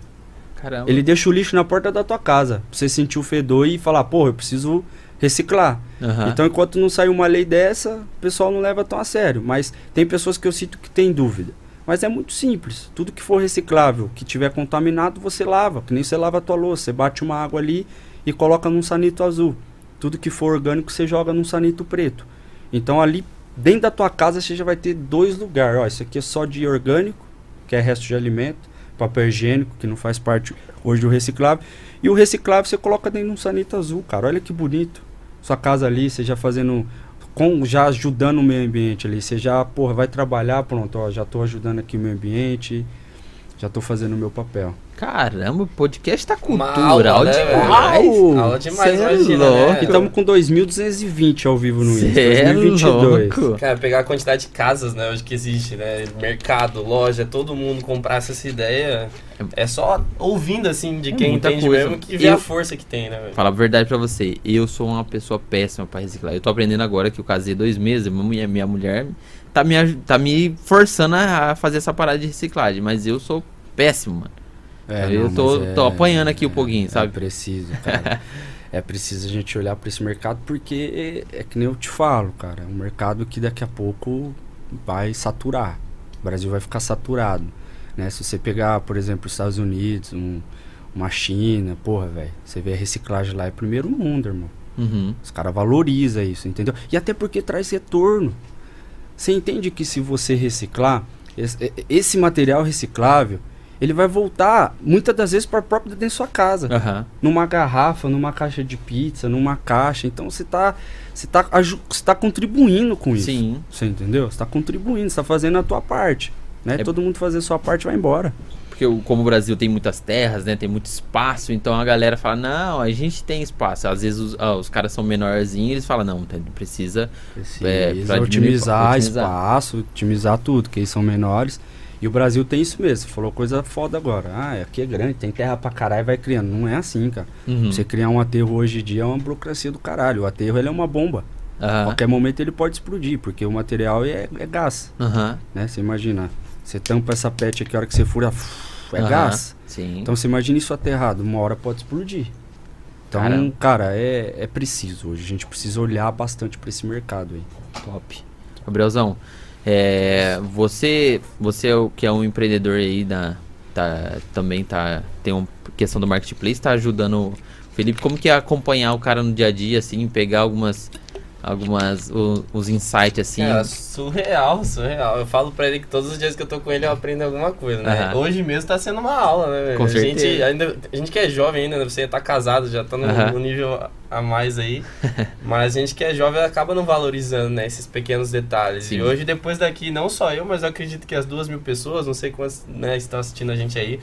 [SPEAKER 1] Caramba.
[SPEAKER 2] Ele deixa o lixo na porta da tua casa. Pra você sentir o fedor e falar, porra, eu preciso reciclar. Uhum. Então, enquanto não sair uma lei dessa, o pessoal não leva tão a sério. Mas tem pessoas que eu sinto que tem dúvida. Mas é muito simples. Tudo que for reciclável, que tiver contaminado, você lava. Que nem você lava a tua louça. Você bate uma água ali e coloca num sanito azul. Tudo que for orgânico, você joga num sanito preto. Então, ali dentro da tua casa, você já vai ter dois lugares. Ó, isso aqui é só de orgânico, que é resto de alimento. Papel higiênico, que não faz parte hoje do reciclável. E o reciclável você coloca dentro de um sanito azul, cara. Olha que bonito sua casa ali, você já fazendo com, já ajudando o meio ambiente ali. Você já, porra, vai trabalhar, pronto, ó, já estou ajudando aqui o meio ambiente, já estou fazendo o meu papel.
[SPEAKER 1] Caramba, o podcast tá cultura,
[SPEAKER 3] aula, né, demais. Aula demais,
[SPEAKER 1] é imagina, né?
[SPEAKER 2] Estamos com 2.220 ao vivo no Insta, 2022.
[SPEAKER 3] É Cara, pegar a quantidade de casas, né, hoje que existe, né, mercado, loja, todo mundo comprasse essa ideia, é só ouvindo, assim, de é quem entende coisa. mesmo, que vê eu, a força que tem, né?
[SPEAKER 1] Falar a verdade pra você, eu sou uma pessoa péssima pra reciclar. Eu tô aprendendo agora que eu casei dois meses, minha, minha mulher tá me, tá me forçando a fazer essa parada de reciclagem, mas eu sou péssimo, mano. É, eu não, tô, é, tô apanhando aqui um pouquinho, sabe?
[SPEAKER 2] É preciso, (laughs) cara. é preciso a gente olhar para esse mercado porque é, é, que nem eu te falo, cara. É um mercado que daqui a pouco vai saturar. O Brasil vai ficar saturado. Né? Se você pegar, por exemplo, os Estados Unidos, um, uma China, porra, velho. Você vê a reciclagem lá, é primeiro mundo, irmão.
[SPEAKER 1] Uhum.
[SPEAKER 2] Os caras valorizam isso, entendeu? E até porque traz retorno. Você entende que se você reciclar, esse, esse material reciclável ele vai voltar muitas das vezes para próprio dentro da sua casa.
[SPEAKER 1] Uhum.
[SPEAKER 2] Numa garrafa, numa caixa de pizza, numa caixa. Então você está você tá, você tá contribuindo com isso.
[SPEAKER 1] Sim.
[SPEAKER 2] Você entendeu? Você está contribuindo, você está fazendo a tua parte. Né? É... Todo mundo fazer a sua parte vai embora.
[SPEAKER 1] Porque como o Brasil tem muitas terras, né? Tem muito espaço, então a galera fala, não, a gente tem espaço. Às vezes os, os caras são menorzinhos eles falam, não, precisa,
[SPEAKER 2] precisa é, otimizar, otimizar espaço, otimizar tudo, que eles são menores. E o Brasil tem isso mesmo. Você falou coisa foda agora. Ah, aqui é grande, tem terra pra caralho, vai criando. Não é assim, cara.
[SPEAKER 1] Uhum.
[SPEAKER 2] Você criar um aterro hoje em dia é uma burocracia do caralho. O aterro ele é uma bomba. Uhum. qualquer momento ele pode explodir, porque o material é, é gás.
[SPEAKER 1] Uhum.
[SPEAKER 2] Né? Você imagina, você tampa essa pet aqui, a hora que você fura, é gás.
[SPEAKER 1] Sim.
[SPEAKER 2] Então você imagina isso aterrado, uma hora pode explodir. Então, Caramba. cara, é, é preciso hoje. A gente precisa olhar bastante para esse mercado aí.
[SPEAKER 1] Top. Gabrielzão, é, você, você é que é um empreendedor aí da, tá, também tá tem uma questão do marketplace, está ajudando Felipe. Como que é acompanhar o cara no dia a dia, assim, pegar algumas algumas o, os insights assim.
[SPEAKER 3] É, surreal, surreal. Eu falo pra ele que todos os dias que eu tô com ele eu aprendo alguma coisa, né? Uhum. Hoje mesmo tá sendo uma aula, né?
[SPEAKER 1] Com
[SPEAKER 3] a
[SPEAKER 1] certeza.
[SPEAKER 3] gente ainda a gente que é jovem ainda, né? você tá casado, já tá no, uhum. no nível a mais aí. (laughs) mas a gente que é jovem acaba não valorizando, né, esses pequenos detalhes. Sim. E hoje depois daqui não só eu, mas eu acredito que as duas mil pessoas, não sei quantas, né, estão assistindo a gente aí,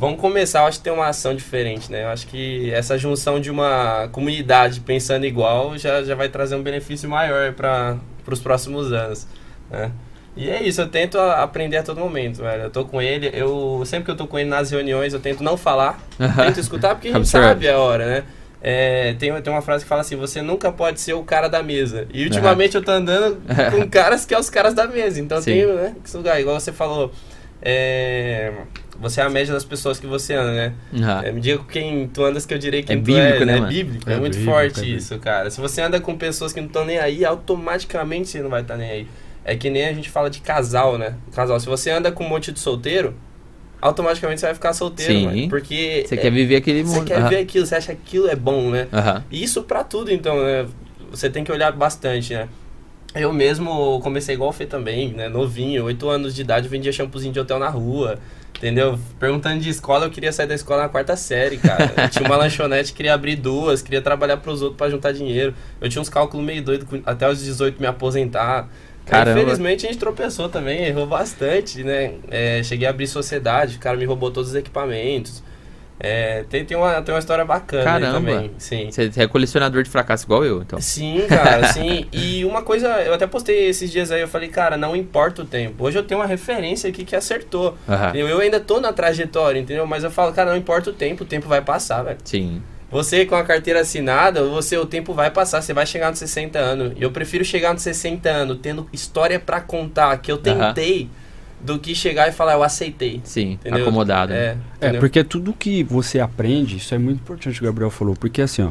[SPEAKER 3] Vamos começar, eu acho que tem uma ação diferente, né? Eu acho que essa junção de uma comunidade pensando igual já, já vai trazer um benefício maior para os próximos anos, né? E é isso, eu tento aprender a todo momento, velho. Eu tô com ele, eu sempre que eu tô com ele nas reuniões, eu tento não falar, tento escutar, porque a gente sabe a hora, né? É, tem, tem uma frase que fala assim: você nunca pode ser o cara da mesa. E ultimamente uhum. eu tô andando (laughs) com caras que é os caras da mesa. Então Sim. tem, né? Igual você falou. É, você é a média das pessoas que você anda, né?
[SPEAKER 1] Uhum.
[SPEAKER 3] É, me diga com quem tu andas que eu direi quem
[SPEAKER 1] é
[SPEAKER 3] tu
[SPEAKER 1] bíblico,
[SPEAKER 3] é,
[SPEAKER 1] né?
[SPEAKER 3] É bíblico, é, é muito bíblico, forte é isso, cara. Se você anda com pessoas que não estão nem aí, automaticamente você não vai estar tá nem aí. é que nem a gente fala de casal, né? Casal, se você anda com um monte de solteiro, automaticamente você vai ficar solteiro, Sim. Mano, porque
[SPEAKER 1] você é, quer viver aquele
[SPEAKER 3] mundo. Você quer uhum. ver aquilo, você acha que aquilo é bom, né? Uhum. E isso para tudo, então, né? Você tem que olhar bastante, né? Eu mesmo comecei igual o Fê também, né? Novinho, 8 anos de idade, vendia shampoozinho de hotel na rua. Entendeu? Perguntando de escola, eu queria sair da escola na quarta série, cara. Eu tinha uma (laughs) lanchonete, queria abrir duas, queria trabalhar pros outros para juntar dinheiro. Eu tinha uns cálculos meio doidos, até os 18 me aposentar. Caramba. Infelizmente a gente tropeçou também, errou bastante, né? É, cheguei a abrir sociedade, o cara me roubou todos os equipamentos. É, tem, tem, uma, tem uma história bacana Caramba. também. Sim.
[SPEAKER 1] Você é colecionador de fracasso igual eu, então.
[SPEAKER 3] Sim, cara, sim. E uma coisa, eu até postei esses dias aí, eu falei, cara, não importa o tempo. Hoje eu tenho uma referência aqui que acertou. Uhum. Eu ainda tô na trajetória, entendeu? Mas eu falo, cara, não importa o tempo, o tempo vai passar, velho.
[SPEAKER 1] Sim.
[SPEAKER 3] Você com a carteira assinada, você o tempo vai passar, você vai chegar nos 60 anos. E eu prefiro chegar nos 60 anos tendo história para contar, que eu tentei. Uhum do que chegar e falar, eu aceitei.
[SPEAKER 1] Sim, entendeu? acomodado.
[SPEAKER 2] É, é, porque tudo que você aprende, isso é muito importante o que o Gabriel falou, porque assim, ó,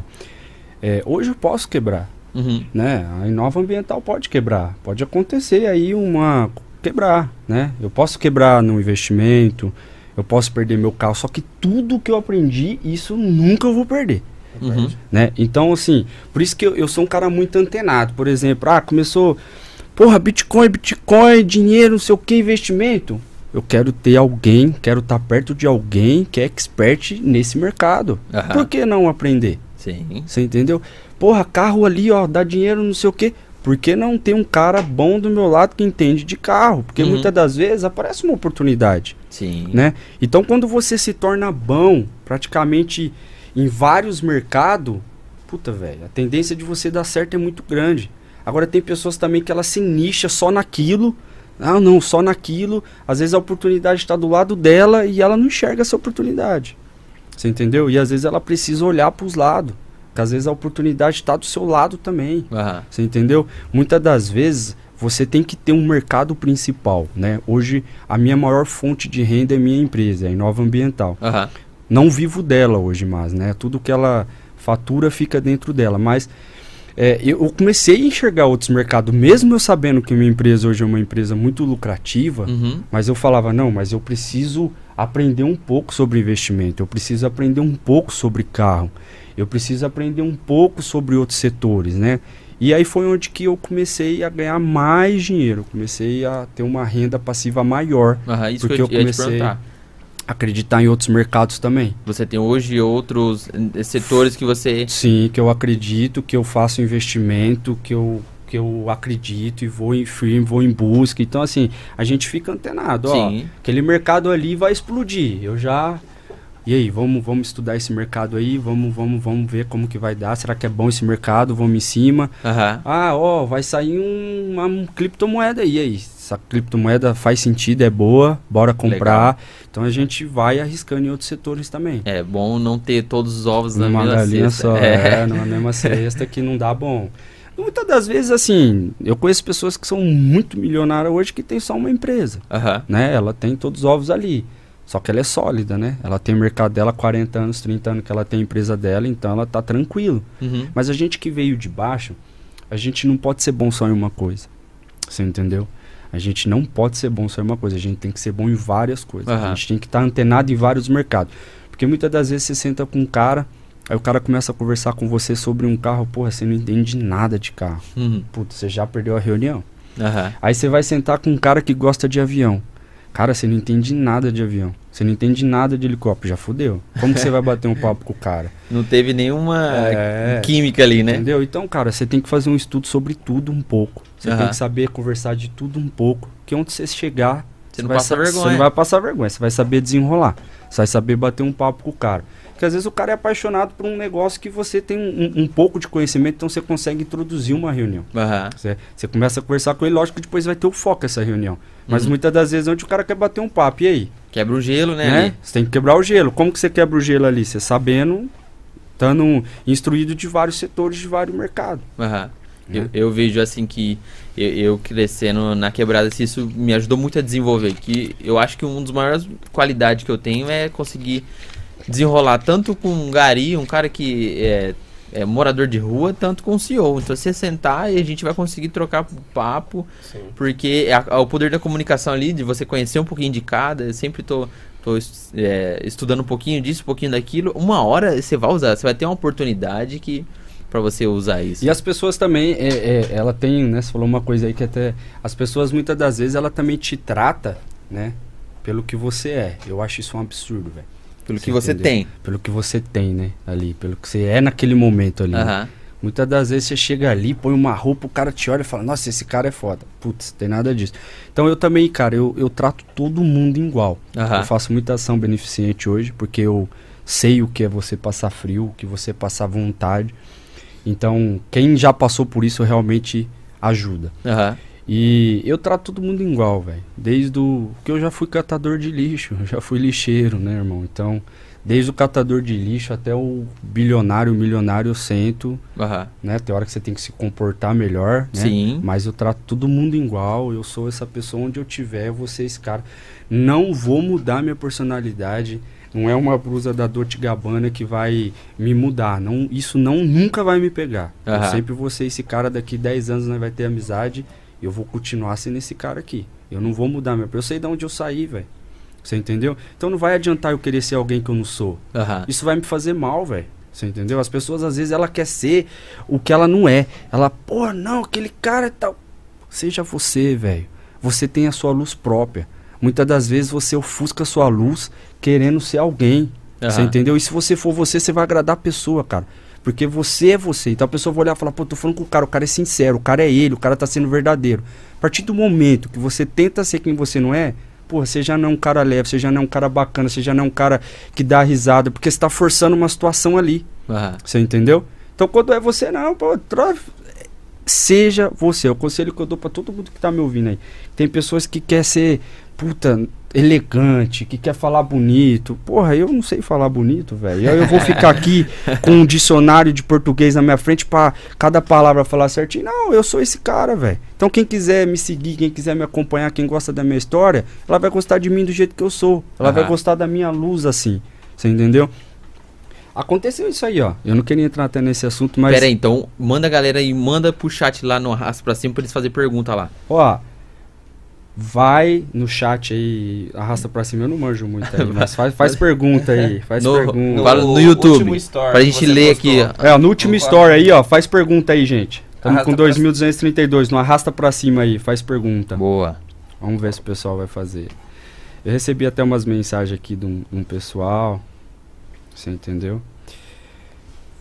[SPEAKER 2] é, hoje eu posso quebrar, uhum. né? A Inova Ambiental pode quebrar, pode acontecer aí uma quebrar, né? Eu posso quebrar no investimento, eu posso perder meu carro, só que tudo que eu aprendi, isso nunca eu vou perder. Uhum. Né? Então, assim, por isso que eu, eu sou um cara muito antenado. Por exemplo, ah, começou Porra, Bitcoin, Bitcoin, dinheiro, não sei o que, investimento. Eu quero ter alguém, quero estar tá perto de alguém que é expert nesse mercado. Uhum. Por que não aprender?
[SPEAKER 1] Sim.
[SPEAKER 2] Você entendeu? Porra, carro ali, ó, dá dinheiro, não sei o que. Por que não ter um cara bom do meu lado que entende de carro? Porque uhum. muitas das vezes aparece uma oportunidade.
[SPEAKER 1] Sim.
[SPEAKER 2] Né? Então, quando você se torna bom, praticamente em vários mercados, puta, velho, a tendência de você dar certo é muito grande. Agora tem pessoas também que ela se nicha só naquilo. Ah, não, só naquilo. Às vezes a oportunidade está do lado dela e ela não enxerga essa oportunidade. Você entendeu? E às vezes ela precisa olhar para os lados. Porque às vezes a oportunidade está do seu lado também. Uhum. Você entendeu? Muitas das vezes você tem que ter um mercado principal, né? Hoje a minha maior fonte de renda é minha empresa, é a Inova Ambiental. Uhum. Não vivo dela hoje mais, né? Tudo que ela fatura fica dentro dela, mas é, eu comecei a enxergar outros mercados, mesmo eu sabendo que minha empresa hoje é uma empresa muito lucrativa, uhum. mas eu falava, não, mas eu preciso aprender um pouco sobre investimento, eu preciso aprender um pouco sobre carro, eu preciso aprender um pouco sobre outros setores, né? E aí foi onde que eu comecei a ganhar mais dinheiro, comecei a ter uma renda passiva maior,
[SPEAKER 1] uhum, porque eu, eu comecei
[SPEAKER 2] acreditar em outros mercados também.
[SPEAKER 1] Você tem hoje outros eh, setores que você.
[SPEAKER 2] Sim, que eu acredito, que eu faço investimento, que eu, que eu acredito e vou em firme, vou em busca. Então, assim, a gente fica antenado. Sim. Ó, aquele mercado ali vai explodir. Eu já. E aí, vamos, vamos estudar esse mercado aí, vamos, vamos, vamos ver como que vai dar. Será que é bom esse mercado? Vamos em cima. Uhum. Ah, ó, vai sair um, uma, uma criptomoeda aí. Aí, essa criptomoeda faz sentido, é boa, bora comprar. Legal. Então a gente vai arriscando em outros setores também.
[SPEAKER 1] É bom não ter todos os ovos na
[SPEAKER 2] mesma galinha cesta. só, é. é, numa mesma cesta que não dá bom. Muitas das vezes, assim, eu conheço pessoas que são muito milionárias hoje que tem só uma empresa, uhum. né? Ela tem todos os ovos ali. Só que ela é sólida, né? Ela tem o mercado dela há 40 anos, 30 anos que ela tem a empresa dela, então ela tá tranquilo. Uhum. Mas a gente que veio de baixo, a gente não pode ser bom só em uma coisa. Você entendeu? A gente não pode ser bom só em uma coisa, a gente tem que ser bom em várias coisas. Uhum. A gente tem que estar tá antenado em vários mercados. Porque muitas das vezes você senta com um cara, aí o cara começa a conversar com você sobre um carro, porra, você não entende nada de carro. Uhum. Putz, você já perdeu a reunião. Uhum. Aí você vai sentar com um cara que gosta de avião. Cara, você não entende nada de avião. Você não entende nada de helicóptero, já fudeu. Como que você vai bater um (laughs) papo com o cara?
[SPEAKER 1] Não teve nenhuma é, química ali, né?
[SPEAKER 2] Entendeu? Então, cara, você tem que fazer um estudo sobre tudo um pouco. Você uhum. tem que saber conversar de tudo um pouco. Que onde você chegar,
[SPEAKER 1] você, você não passa vergonha.
[SPEAKER 2] Você não vai passar vergonha, você vai saber desenrolar. Você vai saber bater um papo com o cara. Porque às vezes o cara é apaixonado por um negócio que você tem um, um pouco de conhecimento, então você consegue introduzir uma reunião. Uhum. Você, você, começa a conversar com ele, lógico que depois vai ter o foco essa reunião. Mas uhum. muitas das vezes onde o cara quer bater um papo, e aí?
[SPEAKER 1] Quebra o gelo, né? né?
[SPEAKER 2] Você tem que quebrar o gelo. Como que você quebra o gelo ali? Você sabendo, estando instruído de vários setores, de vários mercados.
[SPEAKER 1] Uhum. Eu, eu, vejo assim que eu, eu, crescendo na quebrada, assim, isso me ajudou muito a desenvolver. Que eu acho que uma das maiores qualidades que eu tenho é conseguir desenrolar tanto com um gari, um cara que é, é, morador de rua, tanto com o CEO. Então você sentar e a gente vai conseguir trocar papo, Sim. porque é a, a, o poder da comunicação ali, de você conhecer um pouquinho de cada, eu sempre tô, tô é, estudando um pouquinho disso, um pouquinho daquilo. Uma hora você vai usar, você vai ter uma oportunidade que para você usar isso.
[SPEAKER 2] E as pessoas também, é, é, ela tem, né? Você falou uma coisa aí que até as pessoas muitas das vezes ela também te trata, né? Pelo que você é. Eu acho isso um absurdo, velho.
[SPEAKER 1] Pelo você que você entendeu? tem.
[SPEAKER 2] Pelo que você tem, né? Ali, pelo que você é naquele momento ali. Né? Muitas das vezes você chega ali, põe uma roupa, o cara te olha e fala, nossa, esse cara é foda. Putz, tem nada disso. Então eu também, cara, eu, eu trato todo mundo igual. Eu faço muita ação beneficente hoje, porque eu sei o que é você passar frio, o que você passar vontade. Então, quem já passou por isso realmente ajuda. Uhum. E eu trato todo mundo igual, velho. Desde o que eu já fui catador de lixo, já fui lixeiro, né, irmão? Então, desde o catador de lixo até o bilionário, milionário, eu sento, uhum. né? Tem hora que você tem que se comportar melhor, né? Sim. Mas eu trato todo mundo igual, eu sou essa pessoa onde eu tiver, eu vou ser esse cara. Não vou mudar minha personalidade, não é uma blusa da Dolce Gabbana que vai me mudar, não, isso não nunca vai me pegar. Uhum. Eu sempre vou ser esse cara daqui 10 anos, né, vai ter amizade eu vou continuar sendo esse cara aqui. Eu não vou mudar meu. Eu sei de onde eu saí, velho. Você entendeu? Então não vai adiantar eu querer ser alguém que eu não sou. Uhum. Isso vai me fazer mal, velho. Você entendeu? As pessoas às vezes ela quer ser o que ela não é. Ela, pô, não, aquele cara é tal. Seja você, velho. Você tem a sua luz própria. Muitas das vezes você ofusca a sua luz querendo ser alguém. Uhum. Você entendeu? E se você for você, você vai agradar a pessoa, cara. Porque você é você. Então a pessoa vai olhar e falar, pô, tô falando com o cara, o cara é sincero, o cara é ele, o cara tá sendo verdadeiro. A partir do momento que você tenta ser quem você não é, porra, você já não é um cara leve, você já não é um cara bacana, você já não é um cara que dá risada, porque você tá forçando uma situação ali. Uhum. Você entendeu? Então quando é você, não, pô, troca. Seja você. É o conselho que eu dou pra todo mundo que tá me ouvindo aí. Tem pessoas que quer ser, puta, elegante, que quer falar bonito. Porra, eu não sei falar bonito, velho. Eu, eu vou ficar aqui (laughs) com um dicionário de português na minha frente para cada palavra falar certinho. Não, eu sou esse cara, velho. Então quem quiser me seguir, quem quiser me acompanhar, quem gosta da minha história, ela vai gostar de mim do jeito que eu sou. Ela uhum. vai gostar da minha luz assim. Você entendeu? Aconteceu isso aí, ó. Eu não queria entrar até nesse assunto, mas.
[SPEAKER 1] Pera aí, então manda a galera e manda pro chat lá no Arrasta pra cima pra eles fazerem pergunta lá.
[SPEAKER 2] Ó, vai no chat aí, arrasta pra cima, eu não manjo muito aí, (laughs) mas faz, faz pergunta aí, faz
[SPEAKER 1] no,
[SPEAKER 2] pergunta.
[SPEAKER 1] No, no YouTube, story, pra gente ler aqui.
[SPEAKER 2] É, no último story aí, ó, faz pergunta aí, gente. Estamos com 2.232, não arrasta pra cima aí, faz pergunta.
[SPEAKER 1] Boa.
[SPEAKER 2] Vamos ver se o pessoal vai fazer. Eu recebi até umas mensagens aqui de um, um pessoal, você entendeu?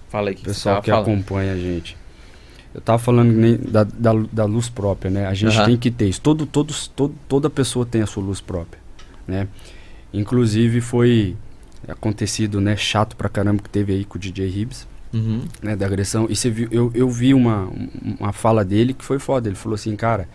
[SPEAKER 1] Fala aí que
[SPEAKER 2] pessoal que, que acompanha a gente. Eu tava falando da, da, da, luz própria, né? A gente uhum. tem que ter isso. Todo, todos, todo, toda pessoa tem a sua luz própria, né? Inclusive foi acontecido, né? Chato pra caramba que teve aí com o DJ Hibbs, uhum. né? Da agressão. E você viu, eu, eu vi uma, uma fala dele que foi foda. Ele falou assim, cara,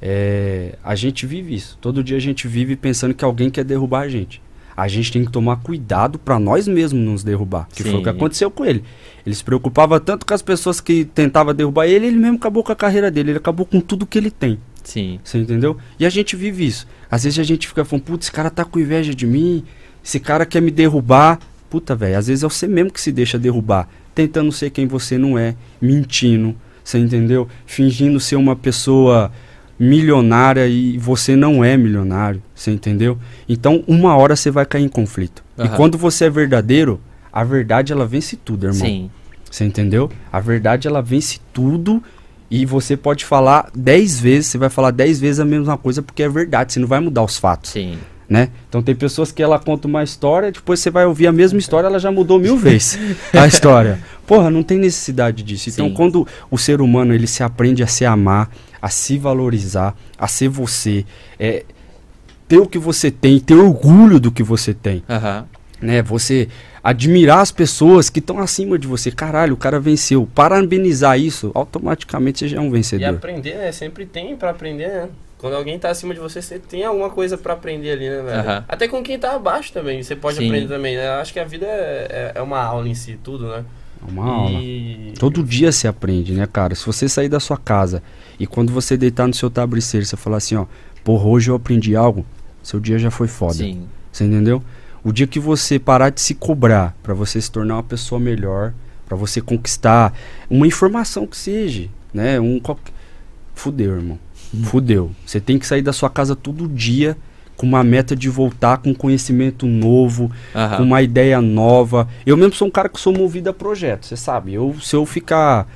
[SPEAKER 2] é, a gente vive isso. Todo dia a gente vive pensando que alguém quer derrubar a gente a gente tem que tomar cuidado para nós mesmos nos derrubar. Que Sim. foi o que aconteceu com ele. Ele se preocupava tanto com as pessoas que tentavam derrubar ele, ele mesmo acabou com a carreira dele, ele acabou com tudo que ele tem.
[SPEAKER 1] Sim.
[SPEAKER 2] Você entendeu? E a gente vive isso. Às vezes a gente fica falando, putz, esse cara tá com inveja de mim, esse cara quer me derrubar. Puta, velho, às vezes é você mesmo que se deixa derrubar, tentando ser quem você não é, mentindo, você entendeu? Fingindo ser uma pessoa milionária e você não é milionário, você entendeu? Então, uma hora você vai cair em conflito. Uhum. E quando você é verdadeiro, a verdade ela vence tudo, irmão. Sim. Você entendeu? A verdade ela vence tudo e você pode falar dez vezes, você vai falar dez vezes a mesma coisa porque é verdade, você não vai mudar os fatos. Sim. Né? Então tem pessoas que ela conta uma história, depois você vai ouvir a mesma história, ela já mudou mil vezes a (laughs) história. Porra, não tem necessidade disso. Então, Sim. Então quando o ser humano ele se aprende a se amar, a se valorizar, a ser você, é, ter o que você tem, ter orgulho do que você tem. Uhum. Né? Você admirar as pessoas que estão acima de você. Caralho, o cara venceu. Parabenizar isso, automaticamente você já é um vencedor. E
[SPEAKER 3] aprender, né? Sempre tem para aprender, né? Quando alguém tá acima de você, você tem alguma coisa para aprender ali, né, velho? Uhum. Até com quem tá abaixo também, você pode Sim. aprender também, né? Acho que a vida é, é, é uma aula em si, tudo, né?
[SPEAKER 2] É uma aula. Todo dia se aprende, né, cara? Se você sair da sua casa e quando você deitar no seu tabliceiro, você falar assim, ó, porra, hoje eu aprendi algo, seu dia já foi foda. Sim. Você entendeu? O dia que você parar de se cobrar para você se tornar uma pessoa melhor, para você conquistar uma informação que seja, né? Um fudeu, irmão. Hum. Fudeu. Você tem que sair da sua casa todo dia com uma meta de voltar com conhecimento novo, com uma ideia nova. Eu mesmo sou um cara que sou movido a projeto, você sabe. Eu se eu ficar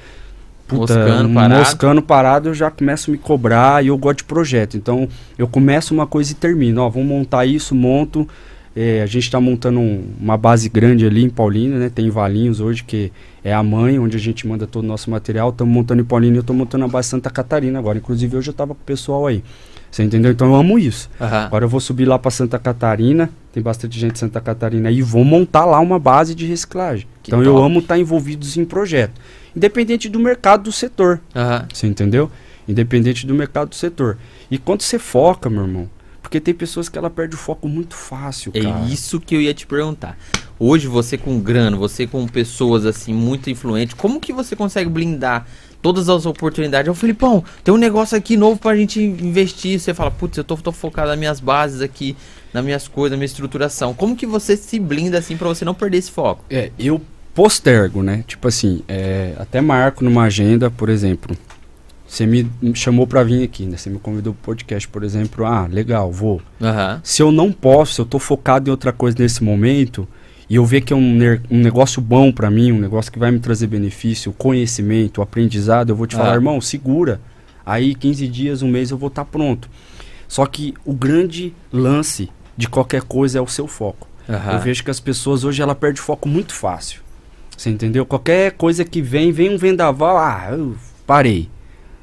[SPEAKER 2] puta, moscando, parado. moscando parado, eu já começo a me cobrar e eu gosto de projeto. Então, eu começo uma coisa e termino. Ó, vamos montar isso, monto. É, a gente está montando um, uma base grande ali em Paulínia, né? Tem Valinhos hoje, que é a mãe, onde a gente manda todo o nosso material. Estamos montando em Paulínia, eu estou montando a base Santa Catarina agora. Inclusive, hoje eu estava com o pessoal aí. Você entendeu? Então eu amo isso. Uhum. Agora eu vou subir lá para Santa Catarina, tem bastante gente de Santa Catarina, e vou montar lá uma base de reciclagem. Que então top. eu amo estar tá envolvido em projeto. Independente do mercado do setor. Uhum. Você entendeu? Independente do mercado do setor. E quando você foca, meu irmão, porque tem pessoas que ela perde o foco muito fácil,
[SPEAKER 1] é cara. É isso que eu ia te perguntar. Hoje você com grana, você com pessoas assim muito influentes, como que você consegue blindar todas as oportunidades. Eu falei, pão, tem um negócio aqui novo pra gente investir. Você fala, putz, eu tô, tô focado nas minhas bases aqui, nas minhas coisas, na minha estruturação. Como que você se blinda assim para você não perder esse foco?
[SPEAKER 2] É, eu postergo, né? Tipo assim, é, até marco numa agenda, por exemplo. Você me chamou para vir aqui, né? Você me convidou pro podcast, por exemplo. Ah, legal, vou. Uhum. Se eu não posso, se eu tô focado em outra coisa nesse momento, e eu ver que é um, um negócio bom para mim, um negócio que vai me trazer benefício, conhecimento, aprendizado, eu vou te falar, ah. irmão, segura. Aí 15 dias, um mês eu vou estar tá pronto. Só que o grande lance de qualquer coisa é o seu foco. Uhum. Eu vejo que as pessoas hoje ela perde foco muito fácil. Você entendeu? Qualquer coisa que vem, vem um vendaval, ah, eu parei.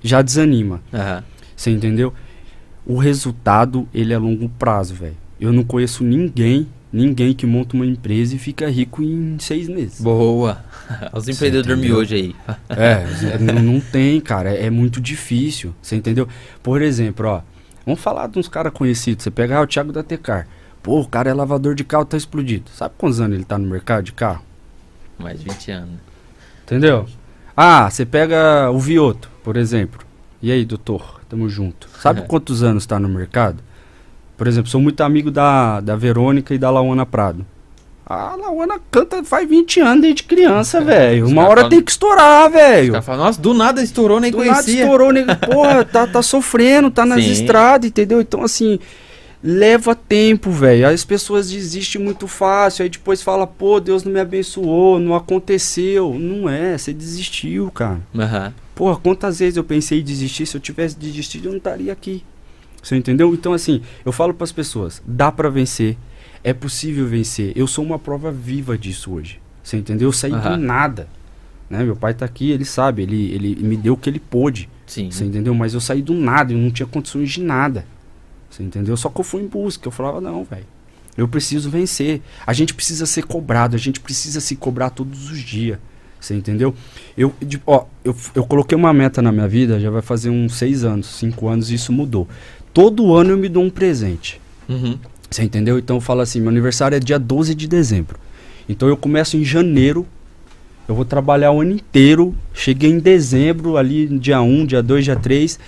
[SPEAKER 2] Já desanima. Uhum. Você entendeu? O resultado, ele é a longo prazo, velho. Eu não conheço ninguém ninguém que monta uma empresa e fica rico em seis meses.
[SPEAKER 1] Boa. (laughs) Os empreendedores dormem hoje aí.
[SPEAKER 2] É, não, não, tem, cara. É, é, muito difícil. Você entendeu? Por exemplo, ó. Vamos falar de uns caras conhecidos. Você pega ah, o Thiago da Tecar. Pô, o cara é lavador de carro, tá explodido. Sabe quantos anos ele tá no mercado de carro?
[SPEAKER 1] Mais 20 anos.
[SPEAKER 2] Entendeu? Ah, você pega o Vioto, por exemplo. E aí, doutor? Tamo junto. Sabe quantos anos tá no mercado? Por exemplo, sou muito amigo da, da Verônica e da Lauana Prado. A Lauana canta faz 20 anos desde criança, velho. Uma hora falam, tem que estourar, velho.
[SPEAKER 1] Nossa, do nada estourou, nem do conhecia. Do nada
[SPEAKER 2] estourou, nem... (laughs) Porra, tá, tá sofrendo, tá nas Sim. estradas, entendeu? Então, assim, leva tempo, velho. As pessoas desistem muito fácil. Aí depois fala, pô, Deus não me abençoou, não aconteceu. Não é, você desistiu, cara. Uhum. Porra, quantas vezes eu pensei em desistir? Se eu tivesse desistido, eu não estaria aqui. Você entendeu? Então, assim, eu falo para as pessoas: dá para vencer, é possível vencer. Eu sou uma prova viva disso hoje. Você entendeu? Eu saí uhum. do nada. Né? Meu pai tá aqui, ele sabe, ele, ele me deu o que ele pôde. Sim. Você entendeu? Mas eu saí do nada, eu não tinha condições de nada. Você entendeu? Só que eu fui em busca. Eu falava, não, velho. Eu preciso vencer. A gente precisa ser cobrado, a gente precisa se cobrar todos os dias. Você entendeu? Eu, de, ó, eu, eu coloquei uma meta na minha vida, já vai fazer uns seis anos, cinco anos, e isso mudou todo ano eu me dou um presente. Uhum. Você entendeu? Então eu falo assim, meu aniversário é dia 12 de dezembro. Então eu começo em janeiro, eu vou trabalhar o ano inteiro, cheguei em dezembro, ali dia 1, dia 2, dia 3,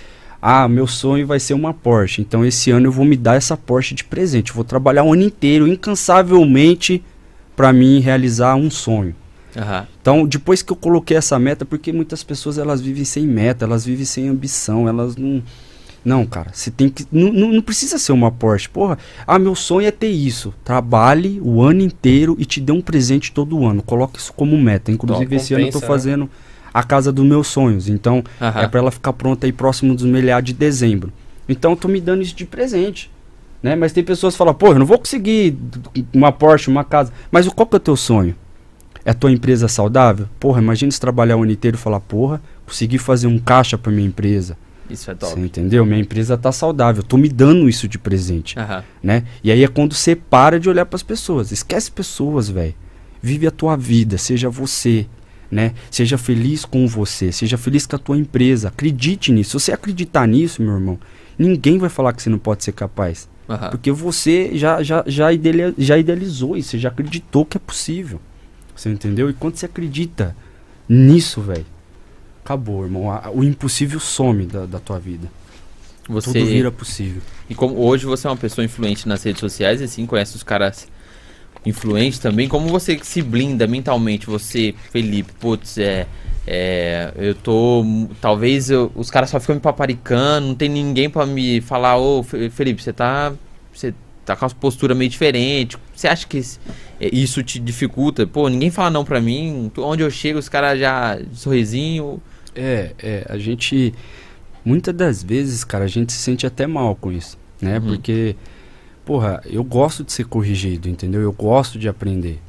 [SPEAKER 2] ah, meu sonho vai ser uma Porsche. Então esse ano eu vou me dar essa Porsche de presente. Eu vou trabalhar o ano inteiro, incansavelmente, para mim realizar um sonho. Uhum. Então, depois que eu coloquei essa meta, porque muitas pessoas elas vivem sem meta, elas vivem sem ambição, elas não não, cara, você tem que. Não, não, precisa ser uma Porsche. Porra, ah, meu sonho é ter isso. Trabalhe o ano inteiro e te dê um presente todo ano. Coloque isso como meta. Inclusive, esse ano eu tô né? fazendo né? A casa dos meus sonhos. Então, é para ela ficar pronta aí próximo dos meados de dezembro. Então, eu tô me dando isso de presente. Né? Mas tem pessoas que falam, pô, eu não vou conseguir uma Porsche, uma casa. Mas qual que é o teu sonho? É a tua empresa saudável? Porra, imagina se trabalhar o ano inteiro e falar, porra, consegui fazer um caixa para minha empresa
[SPEAKER 1] isso é top.
[SPEAKER 2] Você entendeu? Minha empresa tá saudável. Eu tô me dando isso de presente. Uhum. Né? E aí é quando você para de olhar para as pessoas. Esquece pessoas, velho. Vive a tua vida, seja você. Né? Seja feliz com você, seja feliz com a tua empresa. Acredite nisso. Se você acreditar nisso, meu irmão, ninguém vai falar que você não pode ser capaz. Uhum. Porque você já, já, já, ideali já idealizou isso, você já acreditou que é possível. Você entendeu? E quando você acredita nisso, velho, acabou, irmão. O impossível some da, da tua vida. Você... Tudo vira possível.
[SPEAKER 1] E como hoje você é uma pessoa influente nas redes sociais e assim conhece os caras influente também, como você se blinda mentalmente, você, Felipe, putz, é, é eu tô, talvez eu, os caras só ficam me paparicando, não tem ninguém para me falar, ô, Felipe, você tá, você tá com uma postura meio diferente, você acha que é, isso te dificulta? Pô, ninguém fala não pra mim, onde eu chego os caras já, sorrisinho...
[SPEAKER 2] É, é, a gente, muitas das vezes, cara, a gente se sente até mal com isso, né, uhum. porque porra, eu gosto de ser corrigido, entendeu? Eu gosto de aprender.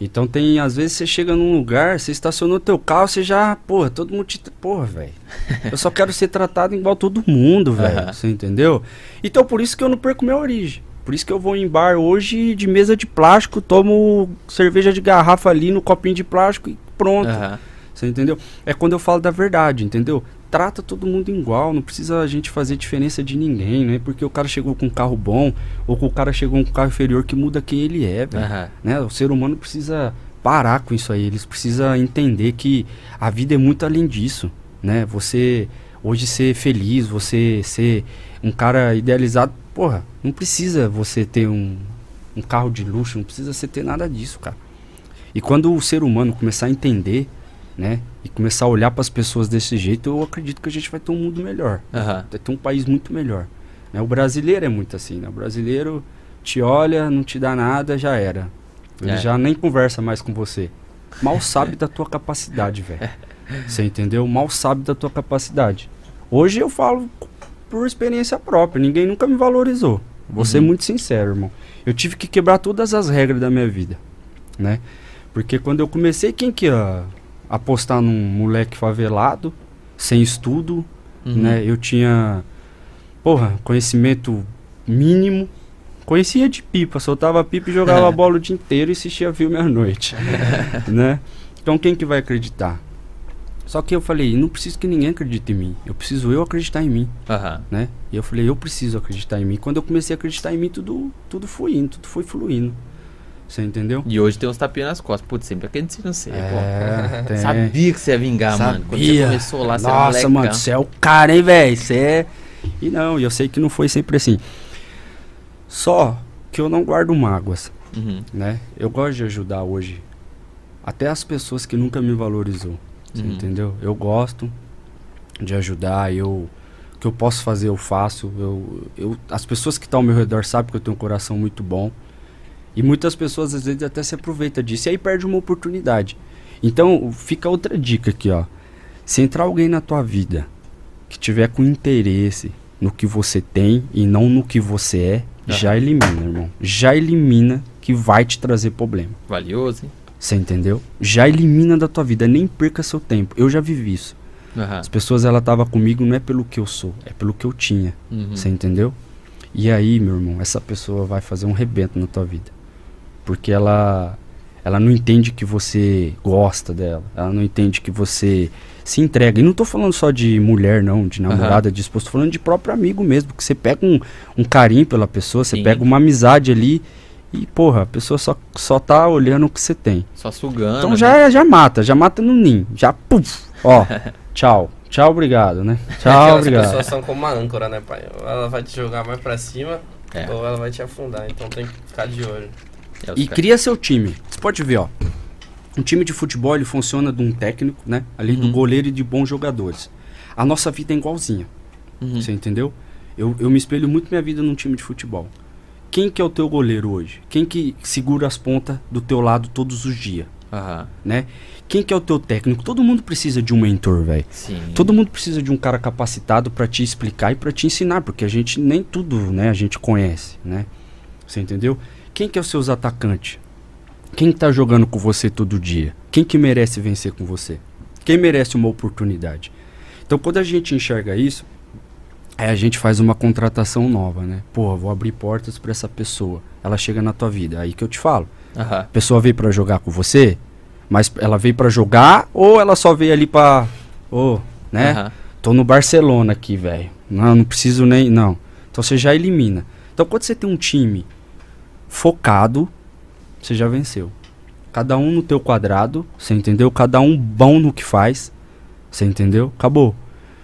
[SPEAKER 2] Então tem, às vezes você chega num lugar, você estacionou teu carro, você já, porra, todo mundo te, porra, velho. (laughs) Eu só quero ser tratado igual todo mundo, velho, uhum. você entendeu? Então por isso que eu não perco minha origem. Por isso que eu vou em bar hoje de mesa de plástico, tomo cerveja de garrafa ali no copinho de plástico e pronto. Uhum. Você entendeu? É quando eu falo da verdade, entendeu? Trata todo mundo igual, não precisa a gente fazer diferença de ninguém, né? Porque o cara chegou com um carro bom ou o cara chegou com um carro inferior que muda quem ele é, velho. Uhum. Né? O ser humano precisa parar com isso aí, eles precisam entender que a vida é muito além disso, né? Você hoje ser feliz, você ser um cara idealizado, porra, não precisa você ter um, um carro de luxo, não precisa você ter nada disso, cara. E quando o ser humano começar a entender né? E começar a olhar para as pessoas desse jeito, eu acredito que a gente vai ter um mundo melhor. Uhum. Vai ter um país muito melhor. Né? O brasileiro é muito assim, né? O brasileiro te olha, não te dá nada, já era. Ele é. já nem conversa mais com você. Mal sabe da tua capacidade, velho. (laughs) Você entendeu? Mal sabe da tua capacidade. Hoje eu falo por experiência própria. Ninguém nunca me valorizou. Vou uhum. ser muito sincero, irmão. Eu tive que quebrar todas as regras da minha vida, né? Porque quando eu comecei, quem que ia apostar num moleque favelado, sem estudo, uhum. né? Eu tinha, porra, conhecimento mínimo. Conhecia de pipa, soltava pipa e jogava (laughs) bola o dia inteiro e assistia filme à noite, (laughs) né? Então quem que vai acreditar? Só que eu falei, não preciso que ninguém acredite em mim. Eu preciso eu acreditar em mim. Uhum. Né? E eu falei, eu preciso acreditar em mim. Quando eu comecei a acreditar em mim, tudo, tudo foi indo, tudo foi fluindo. Você entendeu?
[SPEAKER 1] E hoje tem uns tapinhas nas costas. Putz, sempre acreditei no você, é, pô. Sabia que você ia vingar, Sabia. mano. Quando você começou lá,
[SPEAKER 2] você Nossa, era mano, você é o cara, hein, velho? Você é... E não, eu sei que não foi sempre assim. Só que eu não guardo mágoas, uhum. né? Eu gosto de ajudar hoje. Até as pessoas que nunca me valorizou. Uhum. entendeu? Eu gosto de ajudar, eu... O que eu posso fazer, eu faço. Eu, eu, as pessoas que estão ao meu redor sabem que eu tenho um coração muito bom. E muitas pessoas às vezes até se aproveitam disso e aí perde uma oportunidade. Então, fica outra dica aqui, ó. Se entrar alguém na tua vida que tiver com interesse no que você tem e não no que você é, uhum. já elimina, irmão. Já elimina que vai te trazer problema.
[SPEAKER 1] Valioso, hein?
[SPEAKER 2] Você entendeu? Já elimina da tua vida, nem perca seu tempo. Eu já vivi isso. Uhum. As pessoas ela tava comigo não é pelo que eu sou, é pelo que eu tinha. Uhum. Você entendeu? E aí, meu irmão, essa pessoa vai fazer um rebento na tua vida porque ela ela não entende que você gosta dela, ela não entende que você se entrega. E não estou falando só de mulher, não, de namorada, uhum. de esposo, tô falando de próprio amigo mesmo, que você pega um, um carinho pela pessoa, você Sim. pega uma amizade ali e, porra, a pessoa só, só tá olhando o que você tem.
[SPEAKER 1] Só sugando.
[SPEAKER 2] Então já, né? já mata, já mata no ninho, já puf, ó, (laughs) tchau. Tchau, obrigado, né? (laughs) Tchau, obrigado. As
[SPEAKER 3] pessoas são como uma âncora, né, pai? Ou ela vai te jogar mais pra cima, é. ou ela vai te afundar. Então tem que ficar de olho.
[SPEAKER 2] É e cria seu time. Você pode ver, ó. Um time de futebol ele funciona de um técnico, né? Ali uhum. do goleiro e de bons jogadores. A nossa vida é igualzinha. Uhum. Você entendeu? Eu, eu me espelho muito minha vida num time de futebol. Quem que é o teu goleiro hoje? Quem que segura as pontas do teu lado todos os dias? Uhum. Né? Quem que é o teu técnico? Todo mundo precisa de um mentor, velho. Todo mundo precisa de um cara capacitado para te explicar e para te ensinar, porque a gente nem tudo, né, a gente conhece, né? Você entendeu? Quem que é os seus atacantes? Quem está jogando com você todo dia? Quem que merece vencer com você? Quem merece uma oportunidade? Então, quando a gente enxerga isso, aí a gente faz uma contratação nova, né? Porra, vou abrir portas para essa pessoa. Ela chega na tua vida. Aí que eu te falo. Uhum. A pessoa veio para jogar com você, mas ela veio para jogar ou ela só veio ali para, oh, né? Uhum. Tô no Barcelona aqui, velho. Não, não preciso nem, não. Então você já elimina. Então quando você tem um time focado, você já venceu. Cada um no teu quadrado, você entendeu? Cada um bom no que faz, você entendeu? Acabou.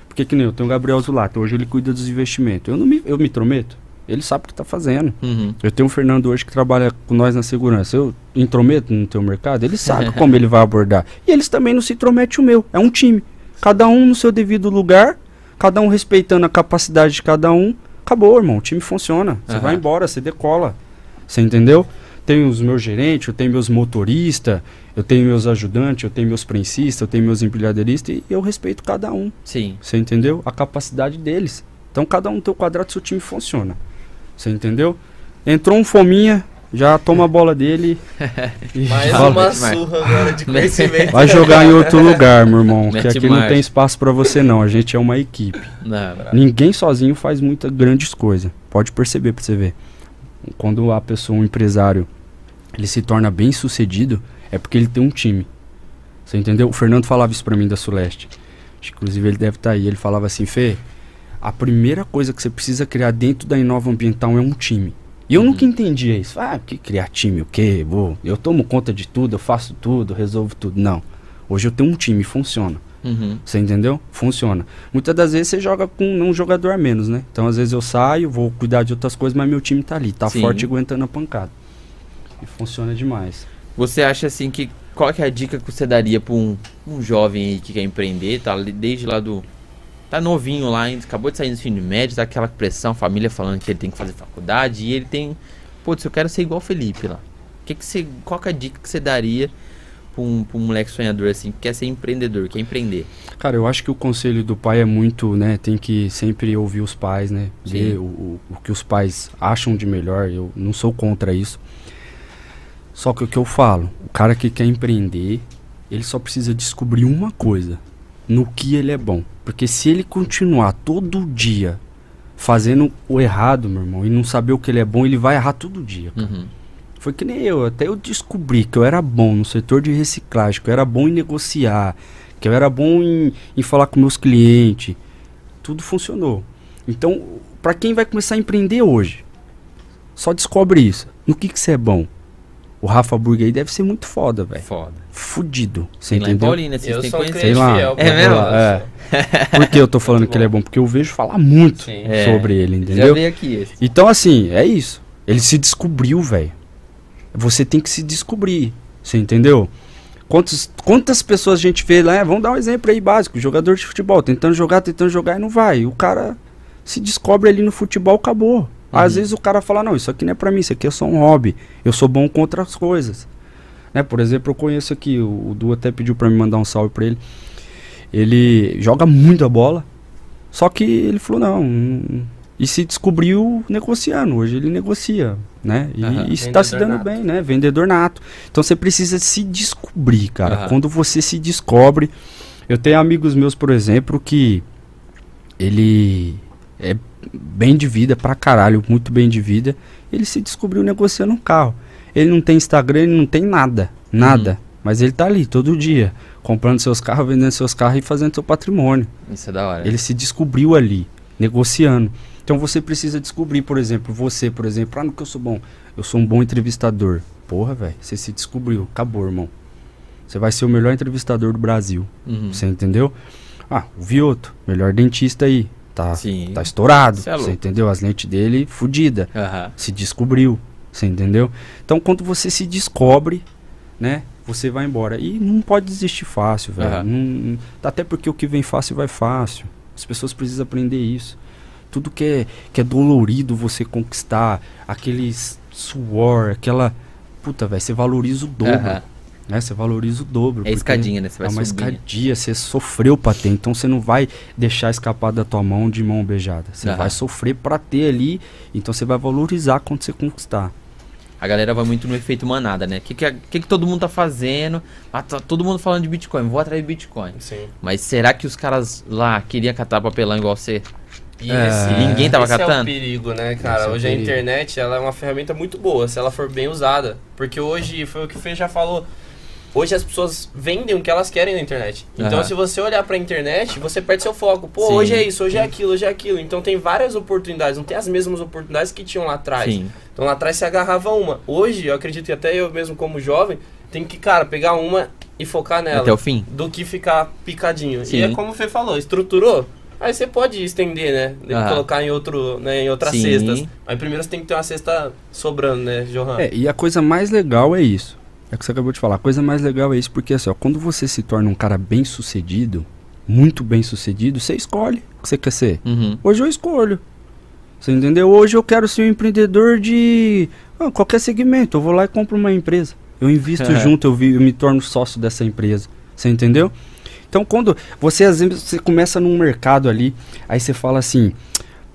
[SPEAKER 2] Porque que nem eu tenho o Gabriel Zulato, hoje ele cuida dos investimentos. Eu não me, eu me intrometo? Ele sabe o que está fazendo. Uhum. Eu tenho um Fernando hoje que trabalha com nós na segurança. Eu intrometo no teu mercado, ele sabe (laughs) como ele vai abordar. E eles também não se intrometem o meu. É um time. Cada um no seu devido lugar, cada um respeitando a capacidade de cada um. Acabou, irmão. O time funciona. Você uhum. vai embora, você decola. Você entendeu? Tenho os meus gerentes, eu tenho meus motoristas, eu tenho meus ajudantes, eu tenho meus prensistas, eu tenho meus empilhadeiristas e eu respeito cada um.
[SPEAKER 1] Sim.
[SPEAKER 2] Você entendeu? A capacidade deles. Então cada um no teu quadrado, seu time funciona. Você entendeu? Entrou um fominha, já toma a bola dele. (laughs)
[SPEAKER 3] Mais uma surra agora de conhecimento.
[SPEAKER 2] Vai jogar em outro lugar, meu irmão. que aqui não tem espaço para você não. A gente é uma equipe. Não, Ninguém sozinho faz muitas grandes coisas. Pode perceber para você ver. Quando a pessoa, um empresário, ele se torna bem sucedido, é porque ele tem um time. Você entendeu? O Fernando falava isso para mim da Suleste. Inclusive ele deve estar tá aí. Ele falava assim, Fê, a primeira coisa que você precisa criar dentro da Inova Ambiental é um time. E eu uhum. nunca entendia isso. Ah, que criar time, o quê? Vou, eu tomo conta de tudo, eu faço tudo, resolvo tudo. Não. Hoje eu tenho um time, funciona. Uhum. Você entendeu? Funciona. Muitas das vezes você joga com um jogador a menos, né? Então às vezes eu saio, vou cuidar de outras coisas, mas meu time tá ali, tá Sim. forte aguentando a pancada. E funciona demais.
[SPEAKER 1] Você acha assim que qual é a dica que você daria para um, um jovem aí que quer empreender, tá desde lá do tá novinho lá, acabou de sair no ensino médio, tá aquela pressão, família falando que ele tem que fazer faculdade e ele tem, putz, eu quero ser igual o Felipe lá. Que que você, qual que é a dica que você daria pra um, pra um moleque sonhador assim, que quer ser empreendedor, quer empreender?
[SPEAKER 2] Cara, eu acho que o conselho do pai é muito, né, tem que sempre ouvir os pais, né, ver o, o, o que os pais acham de melhor, eu não sou contra isso. Só que o que eu falo, o cara que quer empreender, ele só precisa descobrir uma coisa, no que ele é bom. Porque se ele continuar todo dia fazendo o errado, meu irmão, e não saber o que ele é bom, ele vai errar todo dia. Uhum. Foi que nem eu, até eu descobri que eu era bom no setor de reciclagem, que eu era bom em negociar, que eu era bom em, em falar com meus clientes. Tudo funcionou. Então, para quem vai começar a empreender hoje, só descobre isso. No que, que você é bom? O Rafa Burger aí deve ser muito foda, velho.
[SPEAKER 1] Foda.
[SPEAKER 2] Fudido. Você entendeu? Paulina,
[SPEAKER 3] vocês têm conhecido. Sei lá. Fiel,
[SPEAKER 1] é mesmo? É. (laughs)
[SPEAKER 2] Por que eu tô falando que ele é bom? Porque eu vejo falar muito Sim. sobre é. ele, entendeu?
[SPEAKER 1] Já veio aqui esse.
[SPEAKER 2] Então, assim, é isso. Ele se descobriu, velho. Você tem que se descobrir. Você entendeu? Quantos, quantas pessoas a gente vê lá? vamos dar um exemplo aí básico. Jogador de futebol, tentando jogar, tentando jogar e não vai. O cara se descobre ali no futebol, acabou. Uhum. Às vezes o cara fala, não, isso aqui não é pra mim, isso aqui é só um hobby. Eu sou bom com outras coisas. Né? Por exemplo, eu conheço aqui, o, o Du até pediu pra me mandar um salve pra ele. Ele joga muito a bola, só que ele falou, não, e se descobriu negociando. Hoje ele negocia, né? E, uhum. está se dando nato. bem, né? Vendedor nato. Então você precisa se descobrir, cara. Uhum. Quando você se descobre. Eu tenho amigos meus, por exemplo, que ele é bem de vida pra caralho, muito bem de vida. Ele se descobriu negociando um carro. Ele não tem Instagram, ele não tem nada, nada. Uhum. Mas ele tá ali todo dia, comprando seus carros, vendendo seus carros e fazendo seu patrimônio.
[SPEAKER 1] Isso é da hora.
[SPEAKER 2] Ele se descobriu ali, negociando. Então você precisa descobrir, por exemplo, você, por exemplo, ah, no que eu sou bom, eu sou um bom entrevistador. Porra, velho, você se descobriu, acabou, irmão. Você vai ser o melhor entrevistador do Brasil. Uhum. Você entendeu? Ah, o Vioto, melhor dentista aí. Tá, Sim. tá estourado. É você entendeu? As lentes dele, fodida. Uhum. Se descobriu. Você entendeu? Então, quando você se descobre, né? Você vai embora. E não pode desistir fácil, velho. Uhum. até porque o que vem fácil vai fácil. As pessoas precisam aprender isso. Tudo que é, que é dolorido você conquistar, aquele suor, aquela. Puta, velho, você valoriza o dobro. Uhum. Né? Você valoriza o dobro.
[SPEAKER 1] É escadinha, né? Você
[SPEAKER 2] vai é uma subir. escadinha, você sofreu pra ter. Então você não vai deixar escapar da tua mão de mão beijada. Você uhum. vai sofrer pra ter ali. Então você vai valorizar quando você conquistar.
[SPEAKER 1] A galera vai muito no efeito manada, né? O que, que, que, que, todo mundo tá fazendo? Ah, tá todo mundo falando de Bitcoin, vou de Bitcoin.
[SPEAKER 3] Sim.
[SPEAKER 1] Mas será que os caras lá queriam catar papelão igual você? E, é, ninguém tava
[SPEAKER 3] esse
[SPEAKER 1] catando?
[SPEAKER 3] é o perigo, né, cara? É hoje a internet ela é uma ferramenta muito boa, se ela for bem usada. Porque hoje, foi o que o Fê já falou, Hoje as pessoas vendem o que elas querem na internet. Então, uhum. se você olhar pra internet, você perde seu foco. Pô, Sim. hoje é isso, hoje é aquilo, hoje é aquilo. Então, tem várias oportunidades. Não tem as mesmas oportunidades que tinham lá atrás. Sim. Então, lá atrás se agarrava uma. Hoje, eu acredito que até eu mesmo, como jovem, tem que, cara, pegar uma e focar nela.
[SPEAKER 1] Até o fim.
[SPEAKER 3] Do que ficar picadinho. Sim. E é como o Fê falou, estruturou. Aí você pode estender, né? Ah. Colocar em, outro, né, em outras Sim. cestas. Mas primeiro você tem que ter uma cesta sobrando, né, Johan?
[SPEAKER 2] É, e a coisa mais legal é isso. É o que você acabou de falar. A coisa mais legal é isso, porque assim, ó, quando você se torna um cara bem sucedido, muito bem sucedido, você escolhe o que você quer ser. Uhum. Hoje eu escolho. Você entendeu? Hoje eu quero ser um empreendedor de ah, qualquer segmento. Eu vou lá e compro uma empresa. Eu invisto (laughs) é. junto, eu, vi, eu me torno sócio dessa empresa. Você entendeu? Então quando você às vezes você começa num mercado ali, aí você fala assim,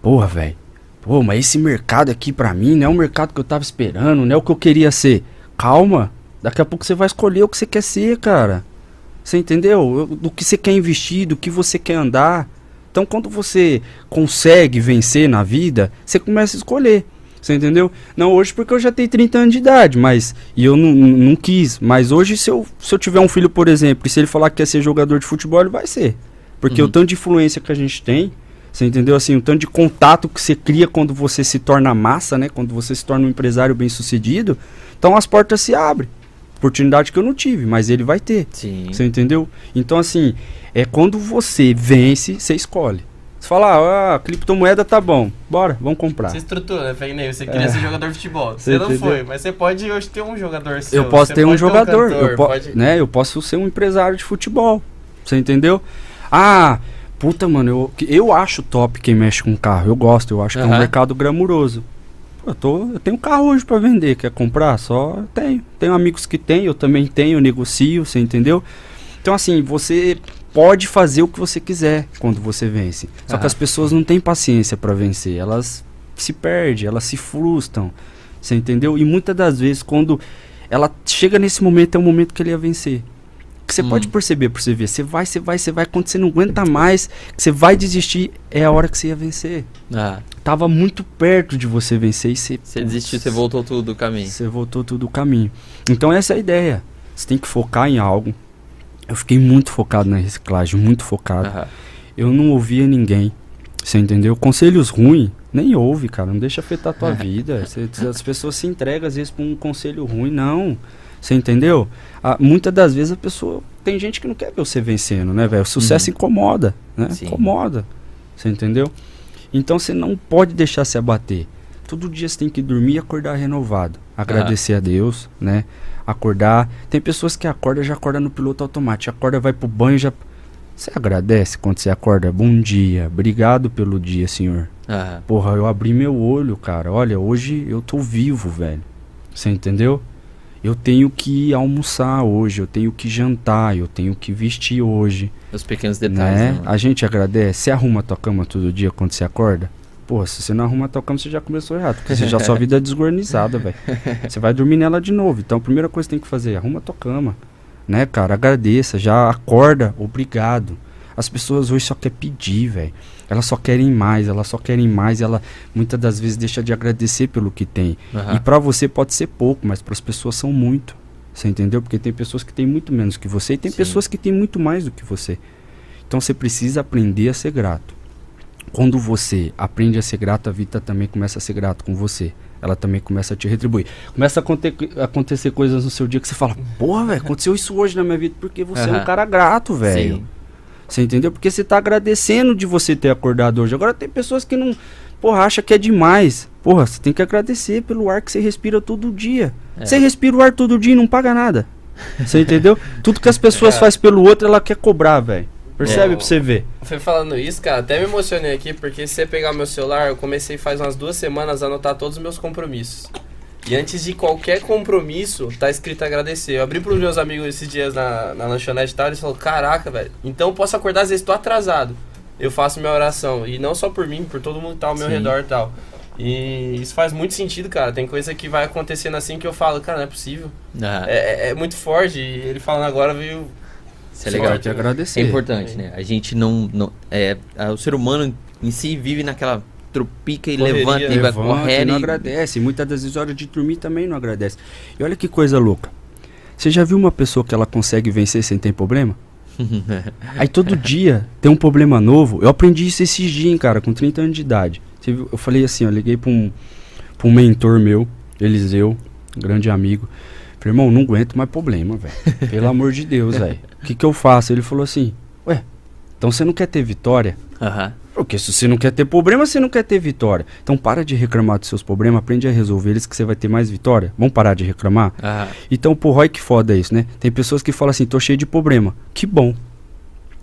[SPEAKER 2] porra, velho, pô, mas esse mercado aqui para mim não é o mercado que eu tava esperando, não é o que eu queria ser. Calma, Daqui a pouco você vai escolher o que você quer ser, cara. Você entendeu? Do que você quer investir, do que você quer andar. Então, quando você consegue vencer na vida, você começa a escolher. Você entendeu? Não hoje porque eu já tenho 30 anos de idade, mas. E eu não, não quis. Mas hoje, se eu, se eu tiver um filho, por exemplo, e se ele falar que quer ser jogador de futebol, ele vai ser. Porque uhum. o tanto de influência que a gente tem, você entendeu? Assim, o tanto de contato que você cria quando você se torna massa, né? Quando você se torna um empresário bem sucedido. Então as portas se abrem. Oportunidade que eu não tive, mas ele vai ter. Sim. Você entendeu? Então, assim, é quando você vence, você escolhe. Você fala, ah, criptomoeda tá bom, bora, vamos comprar.
[SPEAKER 3] Você estrutura, né, Você queria é. ser jogador de futebol. Você, você não entendeu? foi, mas você pode hoje ter um jogador seu.
[SPEAKER 2] Eu posso ter um jogador, ter um cantor, eu, po pode... né, eu posso ser um empresário de futebol. Você entendeu? Ah, puta, mano, eu, eu acho top quem mexe com carro. Eu gosto, eu acho uhum. que é um mercado glamuroso. Eu, tô, eu tenho carro hoje para vender, quer comprar? Só tenho. Tenho amigos que têm, eu também tenho, negocio, você entendeu? Então, assim, você pode fazer o que você quiser quando você vence. Só ah, que as pessoas não têm paciência para vencer. Elas se perdem, elas se frustram. Você entendeu? E muitas das vezes, quando ela chega nesse momento, é o momento que ele ia vencer. Que você hum. pode perceber por você ver. Você vai, você vai, você vai. Quando você não aguenta mais, que você vai desistir, é a hora que você ia vencer. Ah. Tava muito perto de você vencer e você.
[SPEAKER 1] Você desistiu, você voltou tudo do caminho.
[SPEAKER 2] Você voltou tudo do caminho. Então essa é a ideia. Você tem que focar em algo. Eu fiquei muito focado na reciclagem, muito focado. Uhum. Eu não ouvia ninguém. Você entendeu? Conselhos ruins, nem ouve, cara. Não deixa afetar a tua (laughs) vida. Cê, as pessoas se entregam às vezes por um conselho ruim. Não. Você entendeu? Ah, muitas das vezes a pessoa. Tem gente que não quer ver você vencendo, né, velho? O sucesso uhum. incomoda, né? Sim. Incomoda. Você entendeu? Então você não pode deixar se abater. Todo dia você tem que dormir e acordar renovado. Agradecer ah. a Deus, né? Acordar. Tem pessoas que acordam já acorda no piloto automático. Acorda, vai pro banho já. Você agradece quando você acorda? Bom dia, obrigado pelo dia, senhor. Ah. Porra, eu abri meu olho, cara. Olha, hoje eu tô vivo, velho. Você entendeu? eu tenho que almoçar hoje, eu tenho que jantar, eu tenho que vestir hoje.
[SPEAKER 1] Os pequenos detalhes.
[SPEAKER 2] Né? né a gente agradece. Você arruma a tua cama todo dia quando você acorda? Pô, se você não arruma a tua cama, você já começou errado. Porque você já sua vida é desgornizada, velho. (laughs) Você vai dormir nela de novo. Então a primeira coisa que tem que fazer, arruma a tua cama. Né, cara? Agradeça, já acorda, obrigado. As pessoas hoje só querem pedir, velho. Elas só querem mais, elas só querem mais. Ela muitas das vezes deixa de agradecer pelo que tem. Uhum. E para você pode ser pouco, mas para as pessoas são muito. Você entendeu? Porque tem pessoas que têm muito menos que você e tem Sim. pessoas que têm muito mais do que você. Então você precisa aprender a ser grato. Quando você aprende a ser grato, a vida também começa a ser grato com você. Ela também começa a te retribuir. Começa a aconte acontecer coisas no seu dia que você fala: Porra, velho, aconteceu isso hoje na minha vida porque você uhum. é um cara grato, velho. Você entendeu? Porque você tá agradecendo de você ter acordado hoje. Agora tem pessoas que não, porra, acha que é demais. Porra, você tem que agradecer pelo ar que você respira todo dia. É. Você respira o ar todo dia e não paga nada. Você entendeu? (laughs) Tudo que as pessoas é. fazem pelo outro, ela quer cobrar, velho. Percebe é. pra você ver.
[SPEAKER 3] Foi falando isso, cara, até me emocionei aqui, porque se você pegar meu celular, eu comecei faz umas duas semanas a anotar todos os meus compromissos. E antes de qualquer compromisso, tá escrito agradecer. Eu abri pros meus amigos esses dias na, na lanchonete e tal, eles falaram, caraca, velho, então eu posso acordar, às vezes tô atrasado. Eu faço minha oração. E não só por mim, por todo mundo que tá ao meu Sim. redor e tal. E isso faz muito sentido, cara. Tem coisa que vai acontecendo assim que eu falo, cara, não é possível. Ah. É, é, é, muito forte. E ele falando agora veio.
[SPEAKER 1] Isso é legal. Te agradecer. É importante, né? A gente não. não é, o ser humano em si vive naquela tropica e Correria. levanta e vai correr.
[SPEAKER 2] E não agradece. Muitas das vezes, hora de dormir também não agradece. E olha que coisa louca. Você já viu uma pessoa que ela consegue vencer sem ter problema? (laughs) Aí todo dia tem um problema novo. Eu aprendi isso esses dias, cara, com 30 anos de idade. Eu falei assim, eu liguei pra um, pra um mentor meu, Eliseu, grande amigo. Falei, irmão, não aguento mais problema, velho. Pelo amor de Deus, velho. O que, que eu faço? Ele falou assim, ué, Então você não quer ter vitória.
[SPEAKER 1] Uhum.
[SPEAKER 2] Porque se você não quer ter problema, você não quer ter vitória. Então para de reclamar dos seus problemas, aprende a resolver eles que você vai ter mais vitória. Vamos parar de reclamar?
[SPEAKER 1] Uhum.
[SPEAKER 2] Então, porra, olha que foda isso, né? Tem pessoas que falam assim, tô cheio de problema. Que bom.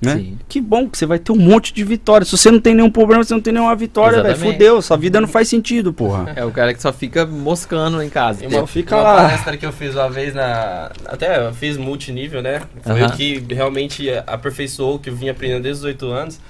[SPEAKER 2] Né?
[SPEAKER 1] Sim.
[SPEAKER 2] Que bom que você vai ter um monte de vitória. Se você não tem nenhum problema, você não tem nenhuma vitória, velho. Fudeu, sua vida não faz sentido, porra. (laughs)
[SPEAKER 1] É o cara que só fica moscando em casa.
[SPEAKER 3] E uma,
[SPEAKER 2] Só fica
[SPEAKER 3] uma
[SPEAKER 2] lá.
[SPEAKER 3] palestra que eu fiz uma vez na. Até eu fiz multinível, né? Foi
[SPEAKER 1] Aham.
[SPEAKER 3] o que realmente aperfeiçoou, que eu vim aprendendo desde os 8 anos.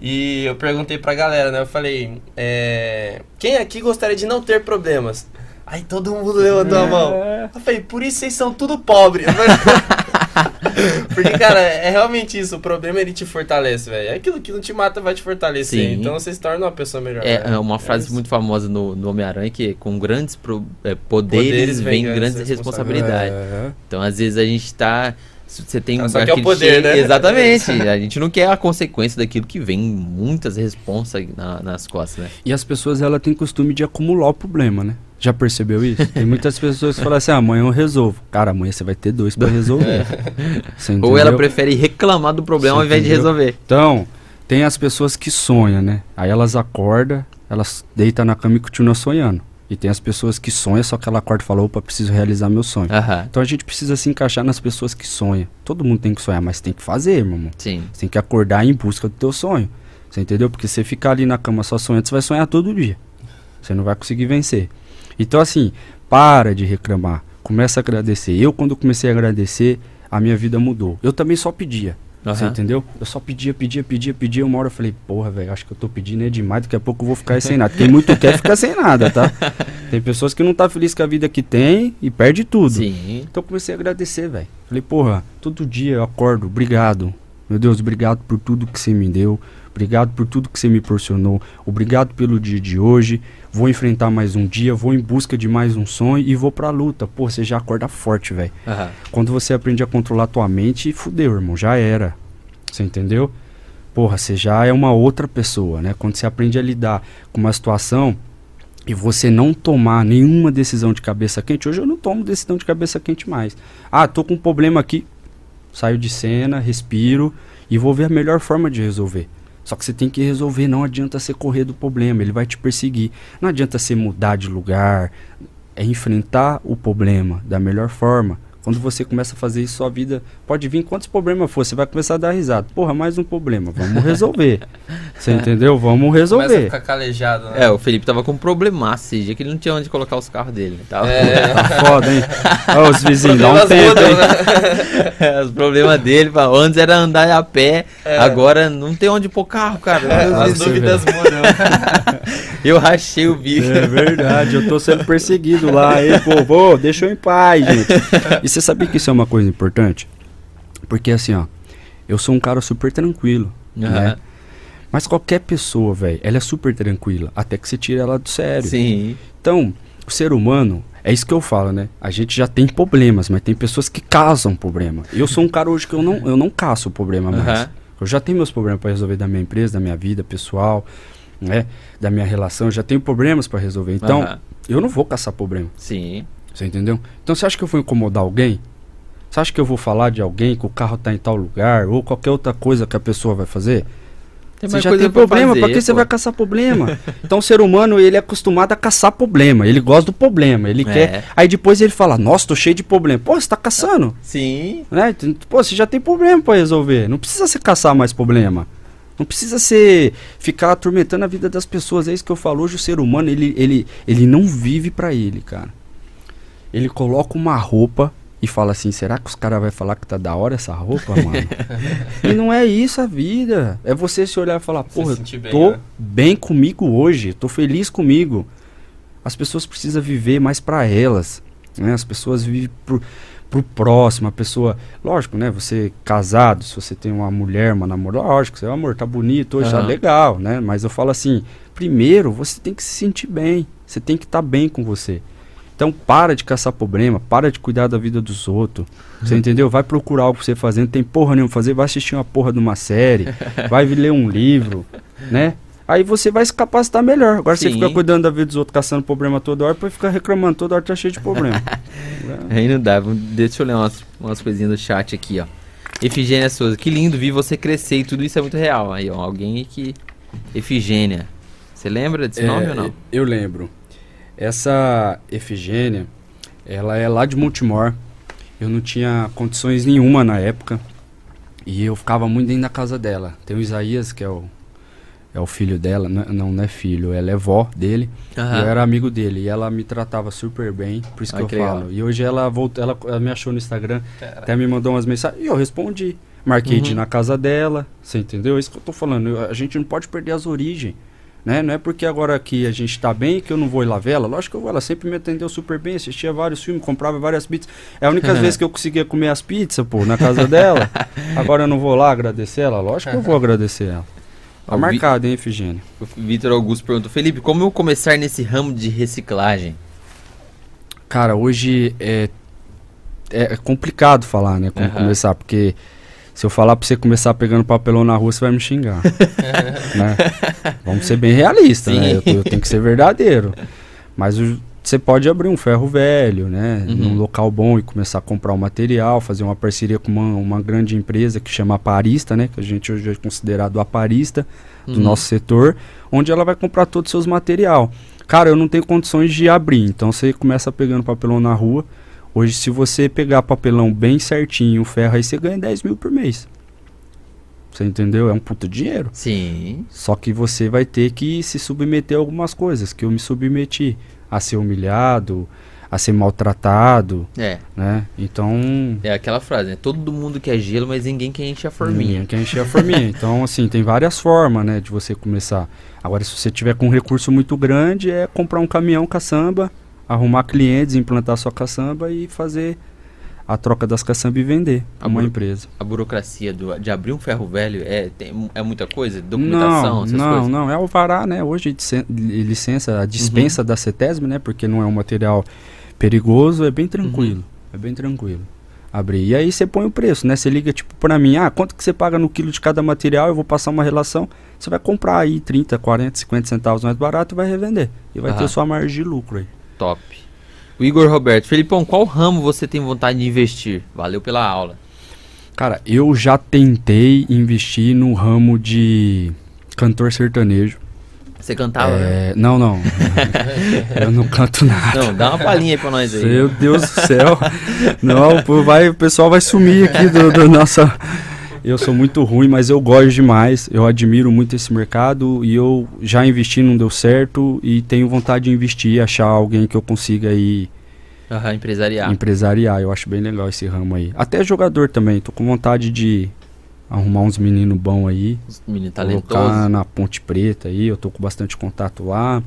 [SPEAKER 3] E eu perguntei pra galera, né? Eu falei, é, quem aqui gostaria de não ter problemas? Aí todo mundo levantou a mão.
[SPEAKER 2] É.
[SPEAKER 3] Eu falei, por isso vocês são tudo pobres. (laughs) (laughs) Porque, cara, é realmente isso. O problema ele te fortalece, velho. É aquilo que não te mata vai te fortalecer.
[SPEAKER 1] Sim.
[SPEAKER 3] Então você se torna uma pessoa melhor.
[SPEAKER 1] É,
[SPEAKER 3] né?
[SPEAKER 1] é uma frase
[SPEAKER 3] isso.
[SPEAKER 1] muito famosa no, no Homem-Aranha que é, com grandes pro- é, poderes,
[SPEAKER 3] Poderes
[SPEAKER 1] vem grandes
[SPEAKER 3] grandes
[SPEAKER 1] responsabilidades.
[SPEAKER 2] É.
[SPEAKER 1] Então, às vezes, a gente tá. Você tem
[SPEAKER 3] Ah, só que é o poder,
[SPEAKER 1] cheio-
[SPEAKER 3] né?
[SPEAKER 1] Exatamente. (laughs) a gente não quer a consequência daquilo que vem muitas responsas na- nas costas, né?
[SPEAKER 2] E as pessoas, ela tem costume de acumular o problema, né? Já percebeu isso? Tem muitas pessoas que falam assim, ah, amanhã eu resolvo. Cara, amanhã você vai ter dois pra resolver. Você
[SPEAKER 1] Ou ela prefere reclamar do problema ao invés de resolver.
[SPEAKER 2] Então, tem as pessoas que sonham, né? Aí elas acordam, elas deitam na cama e continuam sonhando. E tem as pessoas que sonham, só que ela acorda e fala, opa, preciso realizar meu sonho.
[SPEAKER 1] Aham.
[SPEAKER 2] Então a gente precisa se encaixar nas pessoas que sonham. Todo mundo tem que sonhar, mas tem que fazer, meu irmão.
[SPEAKER 1] Sim.
[SPEAKER 2] Você tem que acordar em busca do teu sonho. Você entendeu? Porque você ficar ali na cama só sonhando, você vai sonhar todo dia. Você não vai conseguir vencer. Então, assim, para de reclamar. Começa a agradecer. Eu, quando comecei a agradecer, a minha vida mudou. Eu também só pedia. Você
[SPEAKER 1] Aham.
[SPEAKER 2] entendeu? Eu só pedia, pedia, pedia, pedia. Uma hora eu falei, porra, velho, acho que eu tô pedindo é demais. Daqui a pouco eu vou ficar sem nada. Quem muito quer fica sem nada, tá? (laughs) Tem pessoas que não tá feliz com a vida que tem e perde tudo.
[SPEAKER 1] Sim.
[SPEAKER 2] Então eu comecei a agradecer, velho. Falei, porra, todo dia eu acordo, obrigado. Meu Deus, obrigado por tudo que você me deu. Obrigado por tudo que você me proporcionou. Obrigado pelo dia de hoje. Vou enfrentar mais um dia, vou em busca de mais um sonho e vou pra luta. Pô, você já acorda forte, velho.
[SPEAKER 1] Aham.
[SPEAKER 2] Quando você aprende a controlar tua mente, fudeu, irmão, já era. Você entendeu? Porra, você já é uma outra pessoa, né? Quando você aprende a lidar com uma situação e você não tomar nenhuma decisão de cabeça quente, hoje eu não tomo decisão de cabeça quente mais. Ah, tô com um problema aqui, saio de cena, respiro e vou ver a melhor forma de resolver. Só que você tem que resolver, não adianta você correr do problema, ele vai te perseguir. Não adianta você mudar de lugar, é enfrentar o problema da melhor forma. Quando você começa a fazer isso, sua vida pode vir quantos problemas for, você vai começar a dar risada. Porra, mais um problema, vamos resolver. (laughs) você entendeu? Vamos
[SPEAKER 3] Começa a
[SPEAKER 2] resolver.
[SPEAKER 3] ficar calejado, né?
[SPEAKER 1] É, o Felipe tava com um problemaço esse dia que ele não tinha onde colocar os carros dele. né? Tava...
[SPEAKER 3] É. (laughs)
[SPEAKER 2] Tá foda, hein? Ó, os vizinhos, dá um tempo,
[SPEAKER 3] mudam,
[SPEAKER 2] hein?
[SPEAKER 3] né? (laughs)
[SPEAKER 1] Os problemas dele, pá, antes era andar a pé,
[SPEAKER 3] É.
[SPEAKER 1] agora não tem onde pôr carro, cara. Meu
[SPEAKER 3] As dúvidas mudam.
[SPEAKER 1] Eu rachei o bico.
[SPEAKER 2] É verdade, eu tô sendo perseguido lá, hein, pô, pô, deixa eu em paz, gente. E você sabia que isso é uma coisa importante? Porque assim, ó, eu sou um cara super tranquilo, né?
[SPEAKER 1] Aham.
[SPEAKER 2] Mas qualquer pessoa, velho, ela é super tranquila, até que você tira ela do sério.
[SPEAKER 1] Sim.
[SPEAKER 2] Então, o ser humano, é isso que eu falo, né? A gente já tem problemas, mas tem pessoas que caçam problema. Eu sou um cara hoje que eu não, eu não caço problema mais.
[SPEAKER 1] Aham.
[SPEAKER 2] Eu já tenho meus problemas para resolver da minha empresa, da minha vida pessoal, né? Da minha relação, eu já tenho problemas para resolver. Então,
[SPEAKER 1] Aham.
[SPEAKER 2] eu não vou caçar problema.
[SPEAKER 1] Sim.
[SPEAKER 2] Você entendeu? Então você acha que eu vou incomodar alguém? Você acha que eu vou falar de alguém que o carro tá em tal lugar ou qualquer outra coisa que a pessoa vai fazer?
[SPEAKER 1] Tem
[SPEAKER 2] você já tem
[SPEAKER 1] pra
[SPEAKER 2] problema,
[SPEAKER 1] fazer,
[SPEAKER 2] pra que você
[SPEAKER 1] pô.
[SPEAKER 2] vai caçar problema? (laughs) então o ser humano, ele é acostumado a caçar problema, ele gosta do problema, ele
[SPEAKER 1] É.
[SPEAKER 2] quer. Aí depois ele fala: "Nossa, tô cheio de problema". Pô, você tá caçando,
[SPEAKER 1] Sim.
[SPEAKER 2] né? Pô, você já tem problema pra resolver. Não precisa você caçar mais problema. Não precisa ser ficar atormentando a vida das pessoas. É isso que eu falo. Hoje o ser humano, ele, ele, ele não vive pra ele, cara. Ele coloca uma roupa e fala assim: será que os caras vão falar que tá da hora essa roupa, mano? (laughs) e não é isso a vida. É você se olhar e falar:
[SPEAKER 3] Se
[SPEAKER 2] porra,
[SPEAKER 3] bem,
[SPEAKER 2] tô
[SPEAKER 3] né?
[SPEAKER 2] bem comigo hoje, tô feliz comigo. As pessoas precisam viver mais pra elas. Né? As pessoas vivem pro, pro próximo. A pessoa. Lógico, né? Você casado, se você tem uma mulher, uma namorada, lógico, seu amor, tá bonito hoje, tá
[SPEAKER 1] Aham.
[SPEAKER 2] legal, né? Mas eu falo assim: primeiro você tem que se sentir bem. Você tem que estar bem com você. Então para de caçar problema, para de cuidar da vida dos outros. Você entendeu? Vai procurar algo pra você fazer, não tem porra nenhuma pra fazer, vai assistir uma porra de uma série, (laughs) vai ler um livro, né? Aí você vai se capacitar melhor. Agora você
[SPEAKER 1] Sim.
[SPEAKER 2] fica cuidando da vida dos outros, caçando problema toda hora, depois fica reclamando toda hora, tá cheio de problema. (laughs)
[SPEAKER 1] Aí não dá. Deixa eu ler umas, umas coisinhas do chat aqui, ó. Efigênia Souza, que lindo, vi você crescer e tudo isso é muito real. Aí, ó, alguém que. Efigênia. Você lembra desse é, nome ou não?
[SPEAKER 2] Eu lembro. Essa Efigênia, ela é lá de Montemor. Eu não tinha condições nenhuma na época. E eu ficava muito dentro da casa dela. Tem o Isaías, que é o, é o filho dela. Não, não, não é filho, ela é vó dele. Uhum. Eu era amigo dele. E ela me tratava super bem. Por isso que eu falo. E hoje ela voltou, ela, ela, me achou no Instagram. Até me mandou umas mensagens. E eu respondi. Marquei uhum. de ir na casa dela. Você entendeu? É isso que eu tô falando. A gente não pode perder as origens. Né? Não é porque agora que a gente está bem que eu não vou ir lá ver ela. Lógico que eu vou. Ela sempre me atendeu super bem, assistia vários filmes, comprava várias pizzas. É a única (laughs) vez que eu conseguia comer as pizzas, pô, na casa dela. (laughs) Agora eu não vou lá agradecer ela? Lógico que eu vou agradecer ela. (laughs) Tá marcado, hein, Efigênia?
[SPEAKER 1] O Vitor Augusto perguntou, Felipe, como eu começar nesse ramo de reciclagem?
[SPEAKER 2] Cara, hoje é, é complicado falar, né? Como uhum. começar, porque se eu falar pra você começar pegando papelão na rua, você vai me xingar. (laughs) né? Vamos ser bem realistas, né? Eu, eu, tenho que ser verdadeiro. Mas você pode abrir um ferro velho, né? Uhum. Num local bom e começar a comprar o um material, fazer uma parceria com uma, uma grande empresa que chama Aparista, né? Que a gente hoje é considerado aparista do uhum. nosso setor, onde ela vai comprar todo o seus material. Cara, eu não tenho condições de abrir, então você começa pegando papelão na rua Hoje, se você pegar papelão bem certinho, ferro, aí você ganha 10 mil por mês. Você entendeu? É um puta dinheiro.
[SPEAKER 1] Sim.
[SPEAKER 2] Só que você vai ter que se submeter a algumas coisas que eu me submeti. A ser humilhado, a ser maltratado.
[SPEAKER 1] É.
[SPEAKER 2] Né? Então.
[SPEAKER 1] É aquela frase, né? Todo mundo quer gelo, mas ninguém quer encher a forminha. Ninguém
[SPEAKER 2] quer encher a forminha. (laughs) então, assim, tem várias formas, né, de você começar. Agora, se você tiver com um recurso muito grande, é comprar um caminhão caçamba arrumar clientes, implantar sua caçamba e fazer a troca das caçambas e vender a uma empresa.
[SPEAKER 1] A burocracia do, de abrir um ferro velho é, tem, é muita coisa? Documentação,
[SPEAKER 2] não, essas não, coisas? Não, é o vará, né? Hoje de licença, a dispensa uhum. da CETESB, né? Porque não é um material perigoso, é bem tranquilo. Uhum. É bem tranquilo. Abrir. E aí você põe o preço, né? Você liga tipo para mim, ah, quanto que você paga no quilo de cada material? Eu vou passar uma relação. Você vai comprar aí 30, 40, 50 centavos mais barato e vai revender. E vai uhum. ter sua margem de lucro aí.
[SPEAKER 1] Top. O Igor Roberto, Felipão, qual ramo você tem vontade de investir? Valeu pela aula.
[SPEAKER 2] Cara, eu já tentei investir no ramo de cantor sertanejo.
[SPEAKER 1] Você cantava?
[SPEAKER 2] É, né? Não, não. (laughs) eu não canto nada.
[SPEAKER 1] Não, dá uma palhinha aí pra nós aí.
[SPEAKER 2] Meu Deus do céu. Não, vai, o pessoal vai sumir aqui do, do nossa eu sou muito ruim, mas eu gosto demais. Eu admiro muito esse mercado e eu já investi, não deu certo e tenho vontade de investir, achar alguém que eu consiga aí
[SPEAKER 1] uhum, empresariar.
[SPEAKER 2] Empresariar, eu acho bem legal esse ramo aí. Até jogador também, tô com vontade de arrumar uns meninos bons aí. Os
[SPEAKER 1] meninos
[SPEAKER 2] talentosos. na Ponte Preta aí, eu tô com bastante contato lá.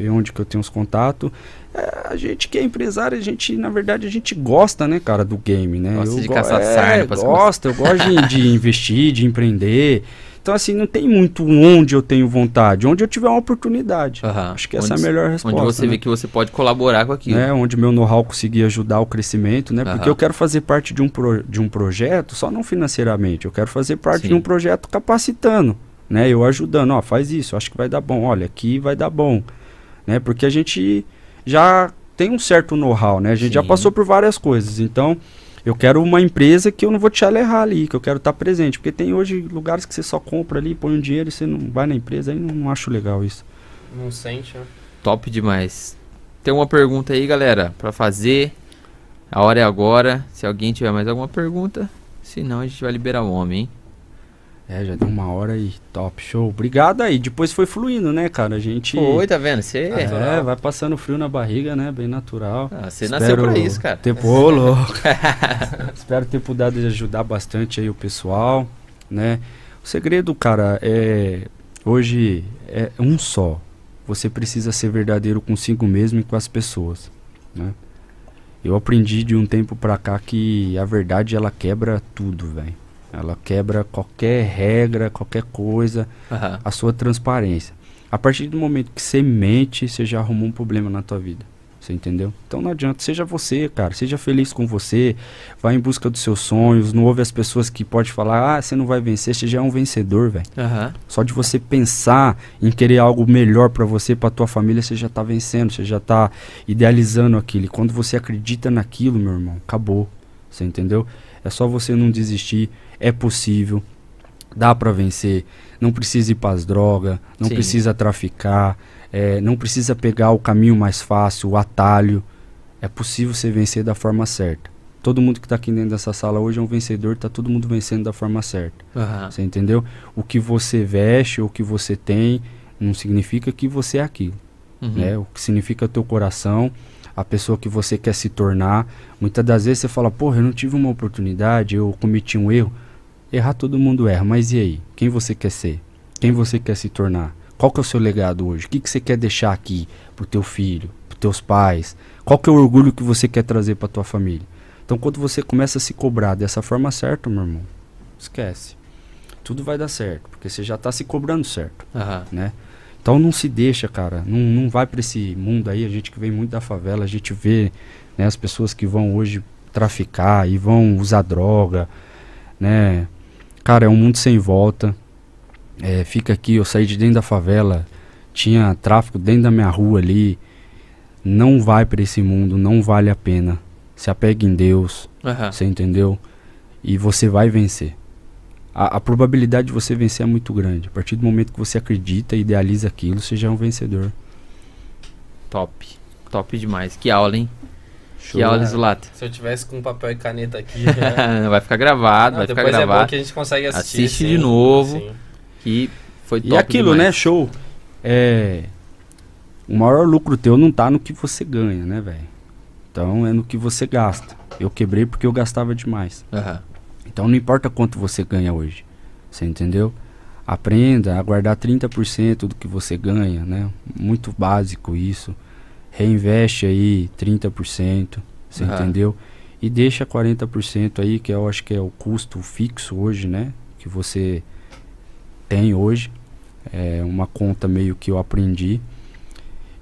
[SPEAKER 2] Ver onde que eu tenho os contatos. É, a gente que é empresário, a gente, na verdade, a gente gosta, né, cara, do game, né?
[SPEAKER 1] Gosta eu de go caçar é, sarna.
[SPEAKER 2] Gosta, eu gosto de, de (laughs) investir, de empreender. Então, assim, não tem muito onde eu tenho vontade, onde eu tiver uma oportunidade. Uhum. Acho que onde, essa é a melhor resposta.
[SPEAKER 1] Onde você
[SPEAKER 2] né?
[SPEAKER 1] vê que você pode colaborar com aquilo.
[SPEAKER 2] É, onde meu know-how conseguir ajudar o crescimento, né? Uhum. Porque eu quero fazer parte de um, pro, de um projeto, só não financeiramente, eu quero fazer parte Sim. de um projeto capacitando, né? Eu ajudando, ó, faz isso, acho que vai dar bom, olha, aqui vai dar bom, né? Porque a gente já tem um certo know-how, né? A gente Sim. já passou por várias coisas. Então, eu quero uma empresa que eu não vou te errar ali, que eu quero estar presente. Porque tem hoje lugares que você só compra ali, põe um dinheiro e você não vai na empresa, aí não, não acho legal isso.
[SPEAKER 3] Não sente, né?
[SPEAKER 1] Top demais. Tem uma pergunta aí, galera, para fazer. A hora é agora. Se alguém tiver mais alguma pergunta, senão a gente vai liberar o homem, hein?
[SPEAKER 2] É, já deu uma hora aí, top, show. Obrigado aí. Depois foi fluindo, né, cara? A gente.
[SPEAKER 1] Foi, tá vendo? Você.
[SPEAKER 2] É, vai passando frio na barriga, né? Bem natural.
[SPEAKER 1] Ah, você Espero nasceu pra isso, cara.
[SPEAKER 2] Ter... Pô, louco. (laughs) Espero ter pudado ajudar bastante aí o pessoal, né? O segredo, cara, é. Hoje é um só. Você precisa ser verdadeiro consigo mesmo e com as pessoas, né? Eu aprendi de um tempo pra cá que a verdade ela quebra tudo, velho. Ela quebra qualquer regra, qualquer coisa, uhum. a sua transparência. A partir do momento que você mente, você já arrumou um problema na tua vida. Você entendeu? Então não adianta, seja você, cara, seja feliz com você, vá em busca dos seus sonhos, não ouve as pessoas que podem falar, ah, você não vai vencer, você já é um vencedor, velho.
[SPEAKER 1] Uhum.
[SPEAKER 2] Só de você pensar em querer algo melhor para você, para tua família, você já tá vencendo, você já tá idealizando aquilo. E quando você acredita naquilo, meu irmão, acabou. Você entendeu? É só você não desistir. É possível. Dá para vencer. Não precisa ir para as drogas. Não Sim. precisa traficar. É, não precisa pegar o caminho mais fácil, o atalho. É possível você vencer da forma certa. Todo mundo que está aqui dentro dessa sala hoje é um vencedor, está todo mundo vencendo da forma certa. Uhum. Você entendeu? O que você veste, o que você tem, não significa que você é aquilo. Uhum. Né? O que significa teu coração, a pessoa que você quer se tornar. Muitas das vezes você fala, porra, eu não tive uma oportunidade, eu cometi um erro. Errar todo mundo erra, mas e aí? Quem você quer ser? Quem você quer se tornar? Qual que é o seu legado hoje? O que, que você quer deixar aqui pro teu filho, pros teus pais? Qual que é o orgulho que você quer trazer para tua família? Então quando você começa a se cobrar dessa forma certa, meu irmão, esquece. Tudo vai dar certo, porque você já está se cobrando certo, uhum. né? Então não se deixa, cara. Não, não vai para esse mundo aí. A gente que vem muito da favela, a gente vê né, as pessoas que vão hoje traficar e vão usar droga, né? Cara, é um mundo sem volta. É, fica aqui, eu saí de dentro da favela, tinha tráfico dentro da minha rua ali. Não vai para esse mundo, não vale a pena. Se apegue em Deus, uhum. você entendeu? E você vai vencer a, a, probabilidade de você vencer é muito grande. A partir do momento que você acredita e idealiza aquilo, você já é um vencedor.
[SPEAKER 1] Top. Top demais. Que aula, hein? Show. Que aula, Zulato.
[SPEAKER 3] Se eu tivesse com papel e caneta aqui.
[SPEAKER 1] Já... (laughs) vai ficar gravado, Não, vai ficar gravado. Depois é bom
[SPEAKER 3] que a gente consegue assistir.
[SPEAKER 1] Assiste assim, de novo. Assim. Que foi top
[SPEAKER 2] E aquilo,
[SPEAKER 1] demais.
[SPEAKER 2] né? Show. É... O maior lucro teu não tá no que você ganha, né, velho? Então é no que você gasta. Eu quebrei porque eu gastava demais. Uhum. Então não importa quanto você ganha hoje. Você entendeu? Aprenda a guardar 30% do que você ganha, né? Muito básico isso. Reinveste aí 30%, você uhum. entendeu? E deixa 40% aí, que eu acho que é o custo fixo hoje, né? Que você tem hoje. É uma conta meio que eu aprendi.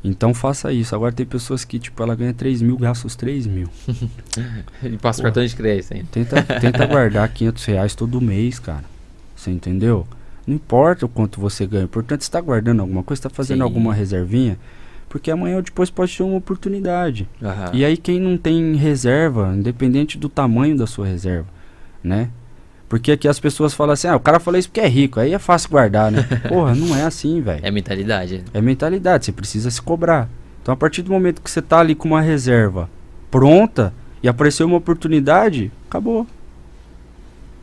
[SPEAKER 2] Então faça isso. Agora tem pessoas que, tipo, ela ganha 3 mil, gasta os 3 mil. (laughs)
[SPEAKER 1] e passa cartão de crédito ainda.
[SPEAKER 2] Tenta, tenta guardar 500 reais todo mês, cara. Você entendeu? Não importa o quanto você ganha. Importante você tá guardando alguma coisa, está fazendo Sim. alguma reservinha. Porque amanhã ou depois pode ter uma oportunidade. Uhum. E aí quem não tem reserva, independente do tamanho da sua reserva, né? Porque aqui as pessoas falam assim, ah, o cara falou isso porque é rico, aí é fácil guardar, né? (laughs) Porra, não é assim, velho.
[SPEAKER 1] É mentalidade.
[SPEAKER 2] É mentalidade, você precisa se cobrar. Então a partir do momento que você tá ali com uma reserva pronta e apareceu uma oportunidade, acabou.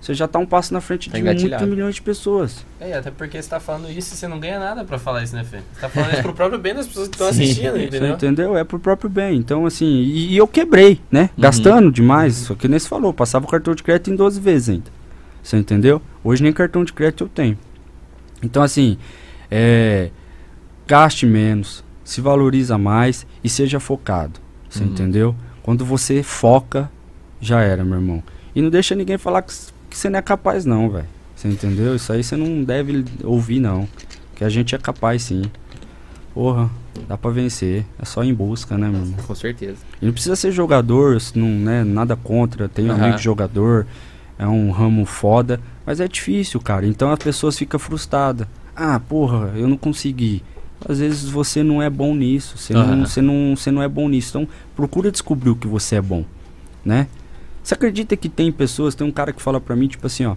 [SPEAKER 2] Você já tá um passo na frente tá de muitos milhões de pessoas.
[SPEAKER 3] É, até porque você tá falando isso e você não ganha nada para falar isso, né, Fê? Você tá falando isso pro (laughs) próprio bem das pessoas que estão assistindo, entendeu?
[SPEAKER 2] entendeu? É pro próprio bem. Então, assim, e, e eu quebrei, né? Uhum. Gastando demais. Uhum. Só que nem se falou, passava o cartão de crédito em 12 vezes ainda. Você entendeu? Hoje nem cartão de crédito eu tenho. Então, assim, é, gaste menos, se valoriza mais e seja focado. Você uhum. entendeu? Quando você foca, já era, meu irmão. E não deixa ninguém falar que, que você não é capaz, não, velho. Você entendeu? Isso aí você não deve ouvir, não. Que a gente é capaz, sim. Porra, dá pra vencer. É só em busca, né, irmão?
[SPEAKER 1] Com certeza.
[SPEAKER 2] E não precisa ser jogador, não, né, nada contra. Tem um amigo jogador é um ramo foda, mas é difícil, cara. Então as pessoas ficam frustradas. Ah, porra, eu não consegui. Às vezes você não é bom nisso, você, uhum. não, você, não, você não é bom nisso. Então procura descobrir o que você é bom, né? Você acredita que tem pessoas, tem um cara que fala pra mim, tipo assim, ó.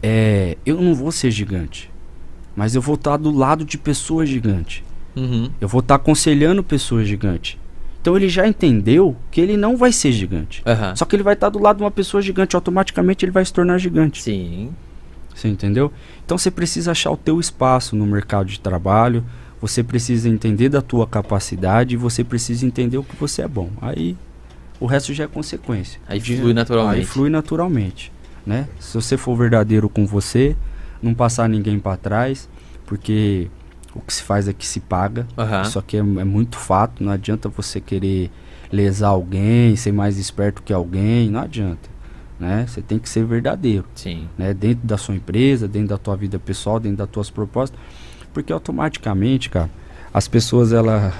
[SPEAKER 2] É, eu não vou ser gigante, mas eu vou estar do lado de pessoas gigantes. Uhum. Eu vou estar aconselhando pessoas gigantes. Então ele já entendeu que ele não vai ser gigante. Uhum. Só que ele vai estar do lado de uma pessoa gigante, automaticamente ele vai se tornar gigante.
[SPEAKER 1] Sim.
[SPEAKER 2] Você entendeu? Então você precisa achar o teu espaço no mercado de trabalho, você precisa entender da tua capacidade e você precisa entender o que você é bom. Aí o resto já é consequência.
[SPEAKER 1] Aí flui naturalmente.
[SPEAKER 2] Aí flui naturalmente, né? Se você for verdadeiro com você, não passar ninguém para trás, porque o que se faz é que se paga. Uhum. Isso aqui é, é, muito fato. Não adianta você querer lesar alguém, ser mais esperto que alguém. Não adianta. Né? Você tem que ser verdadeiro.
[SPEAKER 1] Sim.
[SPEAKER 2] Né? Dentro da sua empresa, dentro da tua vida pessoal, dentro das tuas propostas. Porque automaticamente, cara, as pessoas ela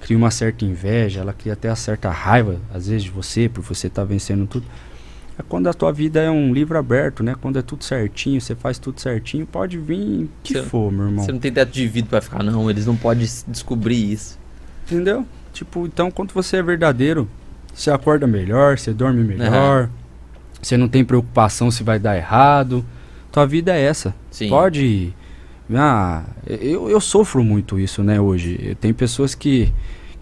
[SPEAKER 2] criam uma certa inveja, ela cria até uma certa raiva, às vezes, de você, por você estar tá vencendo tudo. É quando a tua vida é um livro aberto, né? Quando é tudo certinho, você faz tudo certinho, pode vir que você, for, meu irmão.
[SPEAKER 1] Você não tem teto de vidro para ficar, não. Eles não podem descobrir isso.
[SPEAKER 2] Entendeu? Tipo, então, quando você é verdadeiro, você acorda melhor, você dorme melhor, uhum. Você não tem preocupação se vai dar errado. Tua vida é essa. Sim. Pode. Ah, eu, eu sofro muito isso, né, hoje. Tem pessoas que,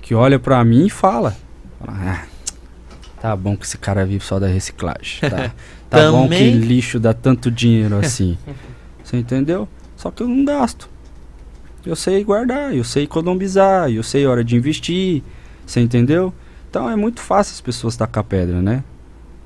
[SPEAKER 2] que olham para mim e falam. Ah, tá bom que esse cara vive só da reciclagem. Tá, (laughs) tá bom que lixo dá tanto dinheiro assim. (laughs) Você entendeu? Só que eu não gasto. Eu sei guardar, eu sei economizar, eu sei hora de investir. Você entendeu? Então é muito fácil as pessoas tacar pedra, né?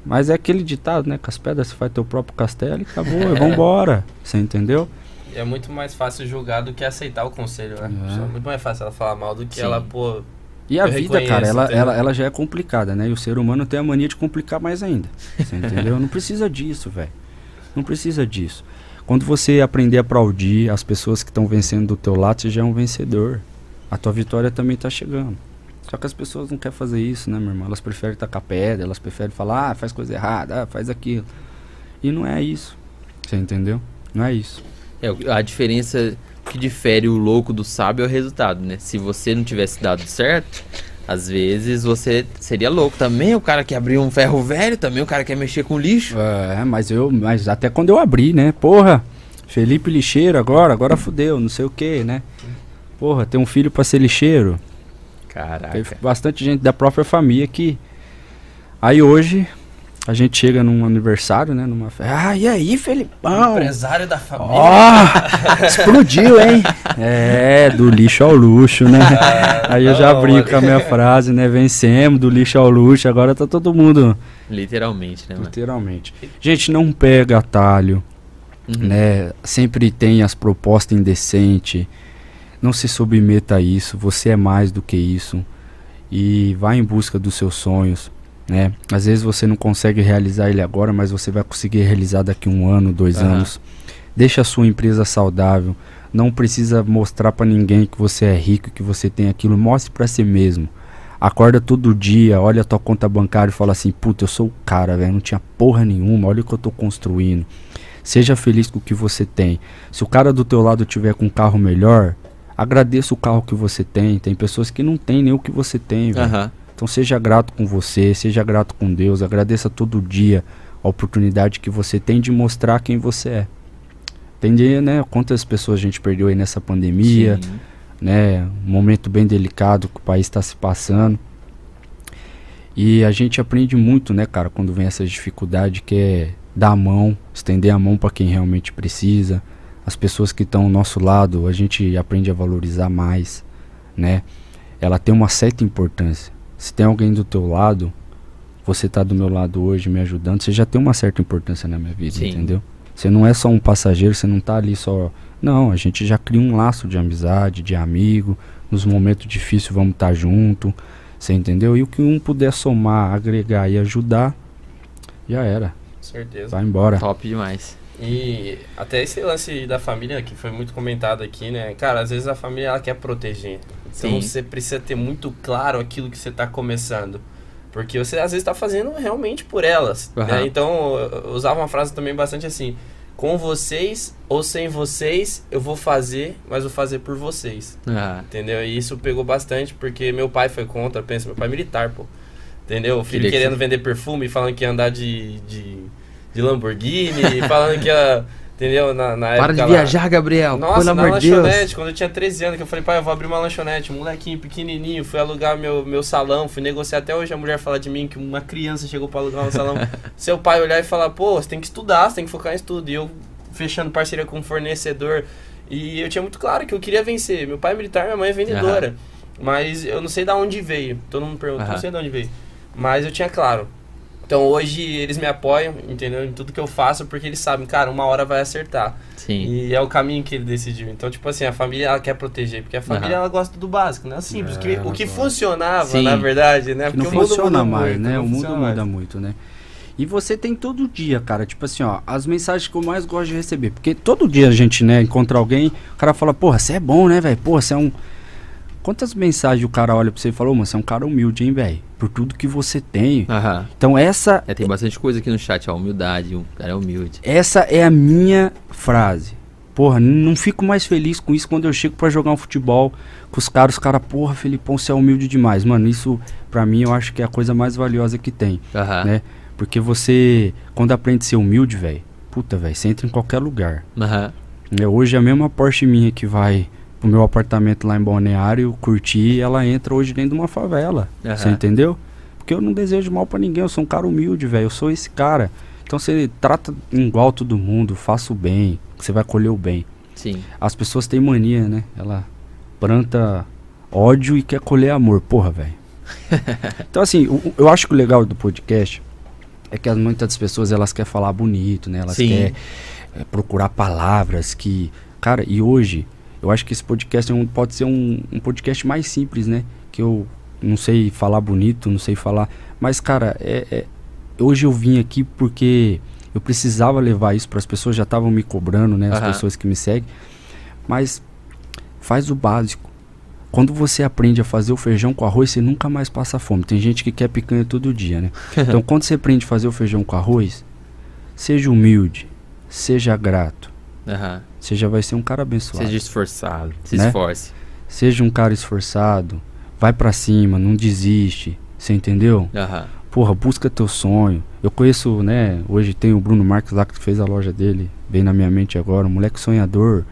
[SPEAKER 2] Mas é aquele ditado, né? Com as pedras você faz teu próprio castelo e acabou, é. (laughs) vambora. Você entendeu?
[SPEAKER 3] É muito mais fácil julgar do que aceitar o conselho, né? É, é muito mais fácil ela falar mal do que Sim. ela, pô.
[SPEAKER 2] E a vida, cara, ela, ela, ela já é complicada, né? E o ser humano tem a mania de complicar mais ainda. Você entendeu? Não precisa disso, velho. Não precisa disso. Quando você aprender a aplaudir as pessoas que estão vencendo do teu lado, você já é um vencedor. A tua vitória também está chegando. Só que as pessoas não querem fazer isso, né, meu irmão? Elas preferem tacar pedra, elas preferem falar, ah, faz coisa errada, ah, faz aquilo. E não é isso. Você entendeu? Não é isso.
[SPEAKER 1] É, a diferença que difere o louco do sábio é o resultado, né? Se você não tivesse dado certo, às vezes você seria louco também. O cara que abriu um ferro velho, também o cara quer mexer com lixo.
[SPEAKER 2] É, mas eu, mas até quando eu abri, né? Porra, Felipe lixeiro agora, agora fudeu, não sei o que, né? Porra, tem um filho para ser lixeiro.
[SPEAKER 1] Caraca.
[SPEAKER 2] Teve bastante gente da própria família que. Aí hoje, a gente chega num aniversário, né? Numa festa. Ah, e aí, Felipão?
[SPEAKER 3] Empresário da família.
[SPEAKER 2] Ó, (laughs) oh, explodiu, hein? É, do lixo ao luxo, né? É, aí eu já brinco com a minha frase, né? Vencemos do lixo ao luxo, agora tá todo mundo.
[SPEAKER 1] Literalmente, né?
[SPEAKER 2] Literalmente. Gente, não pega atalho, uhum. né? Sempre tem as propostas indecentes. Não se submeta a isso, você é mais do que isso. E vá em busca dos seus sonhos né? Às vezes você não consegue realizar ele agora, mas você vai conseguir realizar daqui um ano, dois uhum. anos. Deixa a sua empresa saudável. Não precisa mostrar para ninguém que você é rico, que você tem aquilo. Mostre para si mesmo. Acorda todo dia, olha a tua conta bancária e fala assim: Puta, eu sou o cara, velho. Não tinha porra nenhuma. Olha o que eu tô construindo. Seja feliz com o que você tem. Se o cara do teu lado tiver com um carro melhor, agradeça o carro que você tem. Tem pessoas que não tem nem o que você tem, velho. Uhum. Então seja grato com você, seja grato com Deus, agradeça todo dia a oportunidade que você tem de mostrar quem você é. Entende, né? Quantas pessoas a gente perdeu aí nessa pandemia, Sim. né? Um momento bem delicado que o país está se passando. E a gente aprende muito, né, cara, quando vem essa dificuldade que é dar a mão, estender a mão para quem realmente precisa. As pessoas que estão ao nosso lado, a gente aprende a valorizar mais, né? Ela tem uma certa importância. Se tem alguém do teu lado, você tá do meu lado hoje me ajudando, você já tem uma certa importância na minha vida, Sim. entendeu? Você não é só um passageiro, você não tá ali só. Não, a gente já cria um laço de amizade, de amigo. Nos momentos difíceis vamos estar tá junto. Você entendeu? E o que um puder somar, agregar e ajudar, já era.
[SPEAKER 3] Certeza.
[SPEAKER 2] Vai embora.
[SPEAKER 1] Top demais.
[SPEAKER 3] E até esse lance da família que foi muito comentado aqui, né? Cara, às vezes a família ela quer proteger. Então Sim. você precisa ter muito claro aquilo que você está começando. Porque você às vezes está fazendo realmente por elas. Uhum. Né? Então eu usava uma frase também bastante assim: com vocês ou sem vocês, eu vou fazer, mas vou fazer por vocês. Uhum. Entendeu? E isso pegou bastante, porque meu pai foi contra, pensa, meu pai é militar, pô. Entendeu? O filho Queria querendo que... vender perfume, falando que ia andar de, de, de Lamborghini, falando que ia Entendeu? Na, na
[SPEAKER 1] Para de viajar, Gabriel.
[SPEAKER 3] Nossa, pelo na amor lanchonete, Deus. quando eu tinha 13 anos, que eu falei, pai, eu vou abrir uma lanchonete. Um molequinho pequenininho, fui alugar meu, meu salão, fui negociar. Até hoje a mulher fala de mim que uma criança chegou para alugar um salão. (laughs) Seu pai olhar e falar, pô, você tem que estudar, você tem que focar em estudo. E eu fechando parceria com um fornecedor. E eu tinha muito claro que eu queria vencer. Meu pai é militar, minha mãe é vendedora. Uhum. Mas eu não sei de onde veio. Todo mundo pergunta, uhum. não sei de onde veio. Mas eu tinha claro, então hoje eles me apoiam, entendeu? Em tudo que eu faço, porque eles sabem, cara, uma hora vai acertar.
[SPEAKER 1] Sim.
[SPEAKER 3] E é o caminho que ele decidiu. Então, tipo assim, a família ela quer proteger, porque a família uhum. ela gosta do básico, né? Simples. É, que, o que gosta. funcionava, Sim. na verdade, né?
[SPEAKER 2] Porque não funciona mais, muito, né? O mundo muda muito, né? E você tem todo dia, cara, tipo assim, ó, as mensagens que eu mais gosto de receber. Porque todo dia a gente, né, encontra alguém, o cara fala, porra, você é bom, né, velho? Porra, você é um. Quantas mensagens o cara olha pra você e fala, ô, mas você é um cara humilde, hein, velho? Por tudo que você tem.
[SPEAKER 1] Aham.
[SPEAKER 2] Então essa.
[SPEAKER 1] É, tem bastante coisa aqui no chat, ó. Humildade, o cara é humilde.
[SPEAKER 2] Essa é a minha frase. Porra, não fico mais feliz com isso quando eu chego para jogar um futebol com os caras, os caras, porra, Felipão, você é humilde demais. Mano, isso pra mim eu acho que é a coisa mais valiosa que tem. Aham. Né? Porque você, quando aprende a ser humilde, velho, puta, velho, você entra em qualquer lugar.
[SPEAKER 1] Uhum.
[SPEAKER 2] hoje a mesma Porsche minha que vai pro meu apartamento lá em Balneário curtir, ela entra hoje dentro de uma favela. Uhum. Você entendeu? Porque eu não desejo mal para ninguém, eu sou um cara humilde, velho. Eu sou esse cara. Então você trata igual todo mundo, faça o bem, você vai colher o bem.
[SPEAKER 1] Sim.
[SPEAKER 2] As pessoas têm mania, né? Ela planta ódio e quer colher amor. Porra, velho. (laughs) então, assim, eu, eu, acho que o legal do podcast é que muitas das pessoas elas querem falar bonito, né? Elas querem é, procurar palavras que. Cara, e hoje, eu acho que esse podcast é um, pode ser um, um podcast mais simples, né? Que eu não sei falar bonito, não sei falar. Mas, cara, é, é hoje eu vim aqui porque eu precisava levar isso para as pessoas, já estavam me cobrando, né? As uhum. pessoas que me seguem. Mas faz o básico. Quando você aprende a fazer o feijão com arroz, você nunca mais passa fome. Tem gente que quer picanha todo dia, né? (laughs) então, quando você aprende a fazer o feijão com arroz, seja humilde, seja grato.
[SPEAKER 1] Uhum.
[SPEAKER 2] Você já vai ser um cara abençoado.
[SPEAKER 1] Seja esforçado, se né? esforce.
[SPEAKER 2] Seja um cara esforçado, vai para cima, não desiste. Você entendeu?
[SPEAKER 1] Uhum.
[SPEAKER 2] Porra, busca teu sonho. Eu conheço, né? Hoje tem o Bruno Marques lá que fez a loja dele. Vem na minha mente agora. Um moleque sonhador.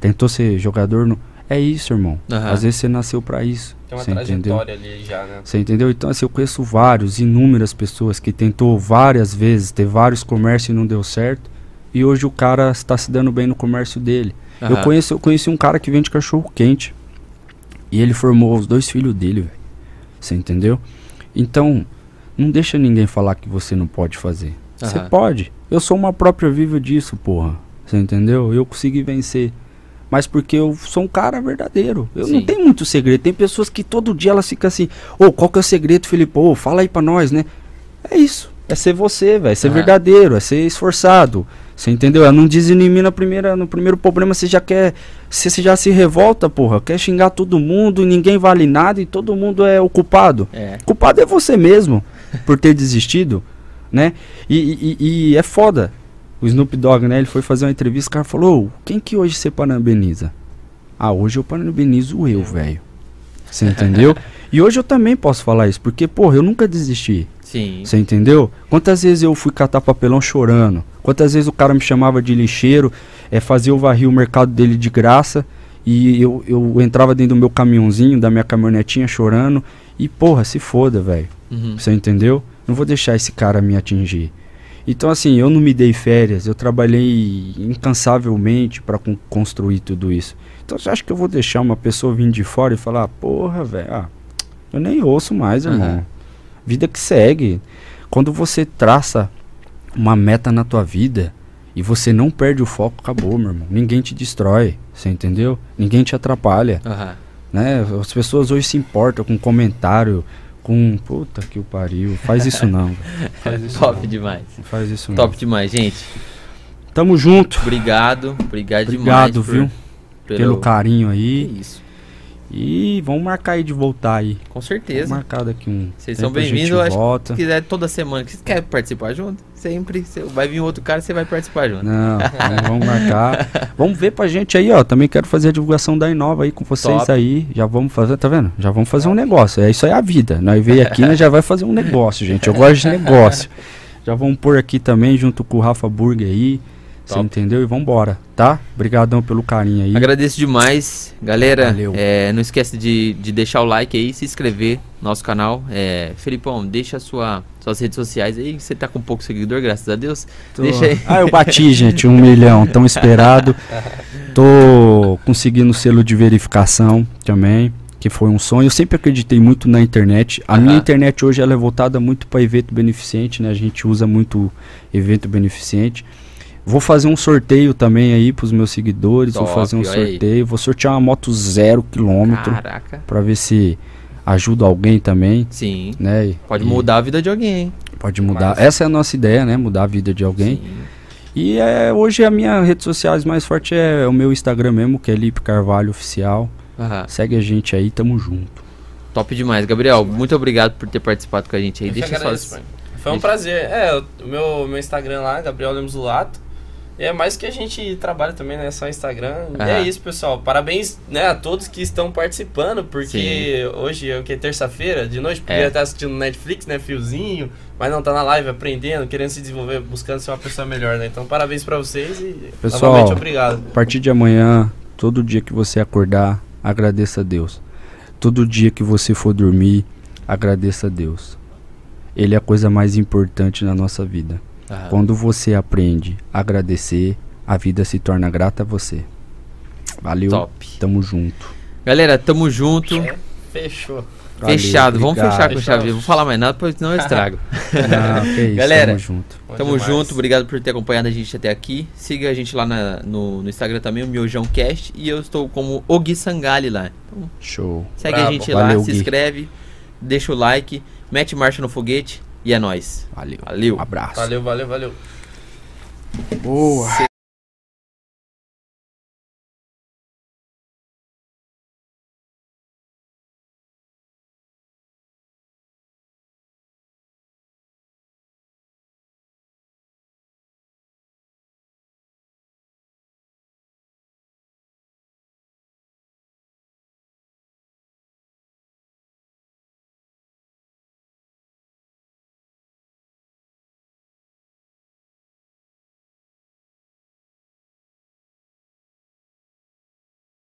[SPEAKER 2] Tentou ser jogador no. É isso, irmão. Uhum. Às vezes você nasceu para isso.
[SPEAKER 3] Tem uma
[SPEAKER 2] você
[SPEAKER 3] trajetória entendeu? ali já, né?
[SPEAKER 2] Você entendeu? Então, assim, eu conheço vários, inúmeras pessoas que tentou várias vezes ter vários comércios e não deu certo. E hoje o cara está se dando bem no comércio dele. Uhum. Eu, conheço, eu conheci um cara que vende cachorro quente. E ele formou os dois filhos dele, velho. Você entendeu? Então, não deixa ninguém falar que você não pode fazer. Você uhum. pode. Eu sou uma própria viva disso, porra. Você entendeu? Eu consegui vencer. Mas porque eu sou um cara verdadeiro. Eu Sim. não tenho muito segredo. Tem pessoas que todo dia elas ficam assim, ô, oh, qual que é o segredo, Felipe? Ô, oh, fala aí pra nós, né? É isso. É ser você, velho. É ser uhum. verdadeiro, é ser esforçado. Você entendeu? É não na primeira, no primeiro problema, você já quer. Você já se revolta, porra. Quer xingar todo mundo, ninguém vale nada e todo mundo é o culpado.
[SPEAKER 1] É.
[SPEAKER 2] Culpado é você mesmo por ter desistido, né? E, e, e, é foda. O Snoop Dogg, né? Ele foi fazer uma entrevista, o cara falou: quem que hoje você parabeniza? Ah, hoje eu parabenizo eu, velho. Você entendeu? e hoje eu também posso falar isso, porque, porra, eu nunca desisti.
[SPEAKER 1] Sim.
[SPEAKER 2] Você entendeu? Quantas vezes eu fui catar papelão chorando? Quantas vezes o cara me chamava de lixeiro, é, fazia o varrer o mercado dele de graça e eu, eu entrava dentro do meu caminhãozinho, da minha caminhonetinha chorando e porra, se foda, velho. Uhum. Você entendeu? Não vou deixar esse cara me atingir. Então assim, eu não me dei férias, eu trabalhei incansavelmente para con construir tudo isso. Então você acha que eu vou deixar uma pessoa vir de fora e falar, porra, velho, ah, eu nem ouço mais, irmão. Uhum vida que segue. Quando você traça uma meta na tua vida e você não perde o foco, acabou, meu irmão. Ninguém te destrói, você entendeu? Ninguém te atrapalha.
[SPEAKER 1] Uhum.
[SPEAKER 2] Né? As pessoas hoje se importam com comentário, com. Puta que o pariu. Faz isso não. (laughs)
[SPEAKER 1] Faz isso Top não. demais.
[SPEAKER 2] Faz isso
[SPEAKER 1] Top não. demais, gente.
[SPEAKER 2] Tamo junto.
[SPEAKER 1] Obrigado. Obrigado,
[SPEAKER 2] Obrigado demais. Obrigado, viu? Pelo... pelo carinho aí.
[SPEAKER 1] Que isso.
[SPEAKER 2] E vamos marcar aí de voltar aí.
[SPEAKER 1] Com certeza.
[SPEAKER 2] Vamos marcar daqui um.
[SPEAKER 1] Vocês são bem-vindos. Se quiser toda semana, que quer participar junto, sempre. Vai vir outro cara, você vai participar junto.
[SPEAKER 2] Não, (laughs) vamos marcar. Vamos ver pra gente aí, ó. Também quero fazer a divulgação da Inova aí com vocês Top. aí. Já vamos fazer, tá vendo? Já vamos fazer um negócio. É isso aí a vida. Nós veio aqui, nós já vai fazer um negócio, gente. Eu gosto de negócio. (laughs) Já vamos pôr aqui também junto com o Rafa Burger aí. Você entendeu? E vambora, tá? Obrigadão pelo carinho aí.
[SPEAKER 1] Agradeço demais. Galera, é, não esquece de, de deixar o like aí, se inscrever no nosso canal. É, Felipão, deixa sua, suas redes sociais aí. Você tá com pouco seguidor, graças a Deus.
[SPEAKER 2] Tô.
[SPEAKER 1] Deixa aí.
[SPEAKER 2] Ah, eu bati, (laughs) gente, um milhão, tão esperado. Tô conseguindo selo de verificação também, que foi um sonho. Eu sempre acreditei muito na internet. A minha internet hoje ela é voltada muito para evento beneficente, né? A gente usa muito evento beneficente. Vou fazer um sorteio também aí pros meus seguidores. Top, vou fazer um sorteio. Aí. Vou sortear uma moto zero quilômetro.
[SPEAKER 1] Caraca.
[SPEAKER 2] Pra ver se ajuda alguém também.
[SPEAKER 1] Sim.
[SPEAKER 2] Né?
[SPEAKER 1] Pode e mudar a vida de alguém.
[SPEAKER 2] Pode mudar. Mas... Essa é a nossa ideia, né? Mudar a vida de alguém. Sim. E é, hoje a minha rede sociais mais forte é o meu Instagram mesmo, que é Lipe Carvalho Oficial.
[SPEAKER 1] Uhum.
[SPEAKER 2] Segue a gente aí, tamo junto.
[SPEAKER 1] Top demais. Gabriel, muito obrigado por ter participado com a gente aí.
[SPEAKER 3] Eu Deixa só. Foi um prazer. É, o meu, meu Instagram lá, Gabriel Lemos Lato. E é mais que a gente trabalha também, né? Só Instagram. E é isso, pessoal. Parabéns né, a todos que estão participando, porque Sim. hoje é o que? Terça-feira, de noite, podia é. estar assistindo Netflix, né? Fiozinho, mas não tá na live aprendendo, querendo se desenvolver, buscando ser uma pessoa melhor, né? Então, parabéns para vocês e
[SPEAKER 2] pessoal, novamente obrigado. A partir de amanhã, todo dia que você acordar, agradeça a Deus. Todo dia que você for dormir, agradeça a Deus. Ele é a coisa mais importante na nossa vida. Aham. Quando você aprende a agradecer, a vida se torna grata a você. Valeu. Top. Tamo junto.
[SPEAKER 1] Galera, tamo junto.
[SPEAKER 3] É, fechou.
[SPEAKER 1] Valeu, Fechado, obrigado. vamos fechar com chave. Vou falar mais nada, pois não eu (laughs) estrago. Não, isso, (laughs) Galera, tamo junto. Tamo junto, obrigado por ter acompanhado a gente até aqui. Siga a gente lá na, no, no, Instagram também, o Miojão Cast. E eu estou como Ogui Sangali lá. Então,
[SPEAKER 2] Show.
[SPEAKER 1] Segue Bravo. a gente Valeu, lá, se inscreve, deixa o like, mete marcha no foguete. E é nóis.
[SPEAKER 2] Valeu.
[SPEAKER 1] Valeu.
[SPEAKER 2] Um abraço.
[SPEAKER 3] Valeu, valeu, valeu.
[SPEAKER 2] Boa.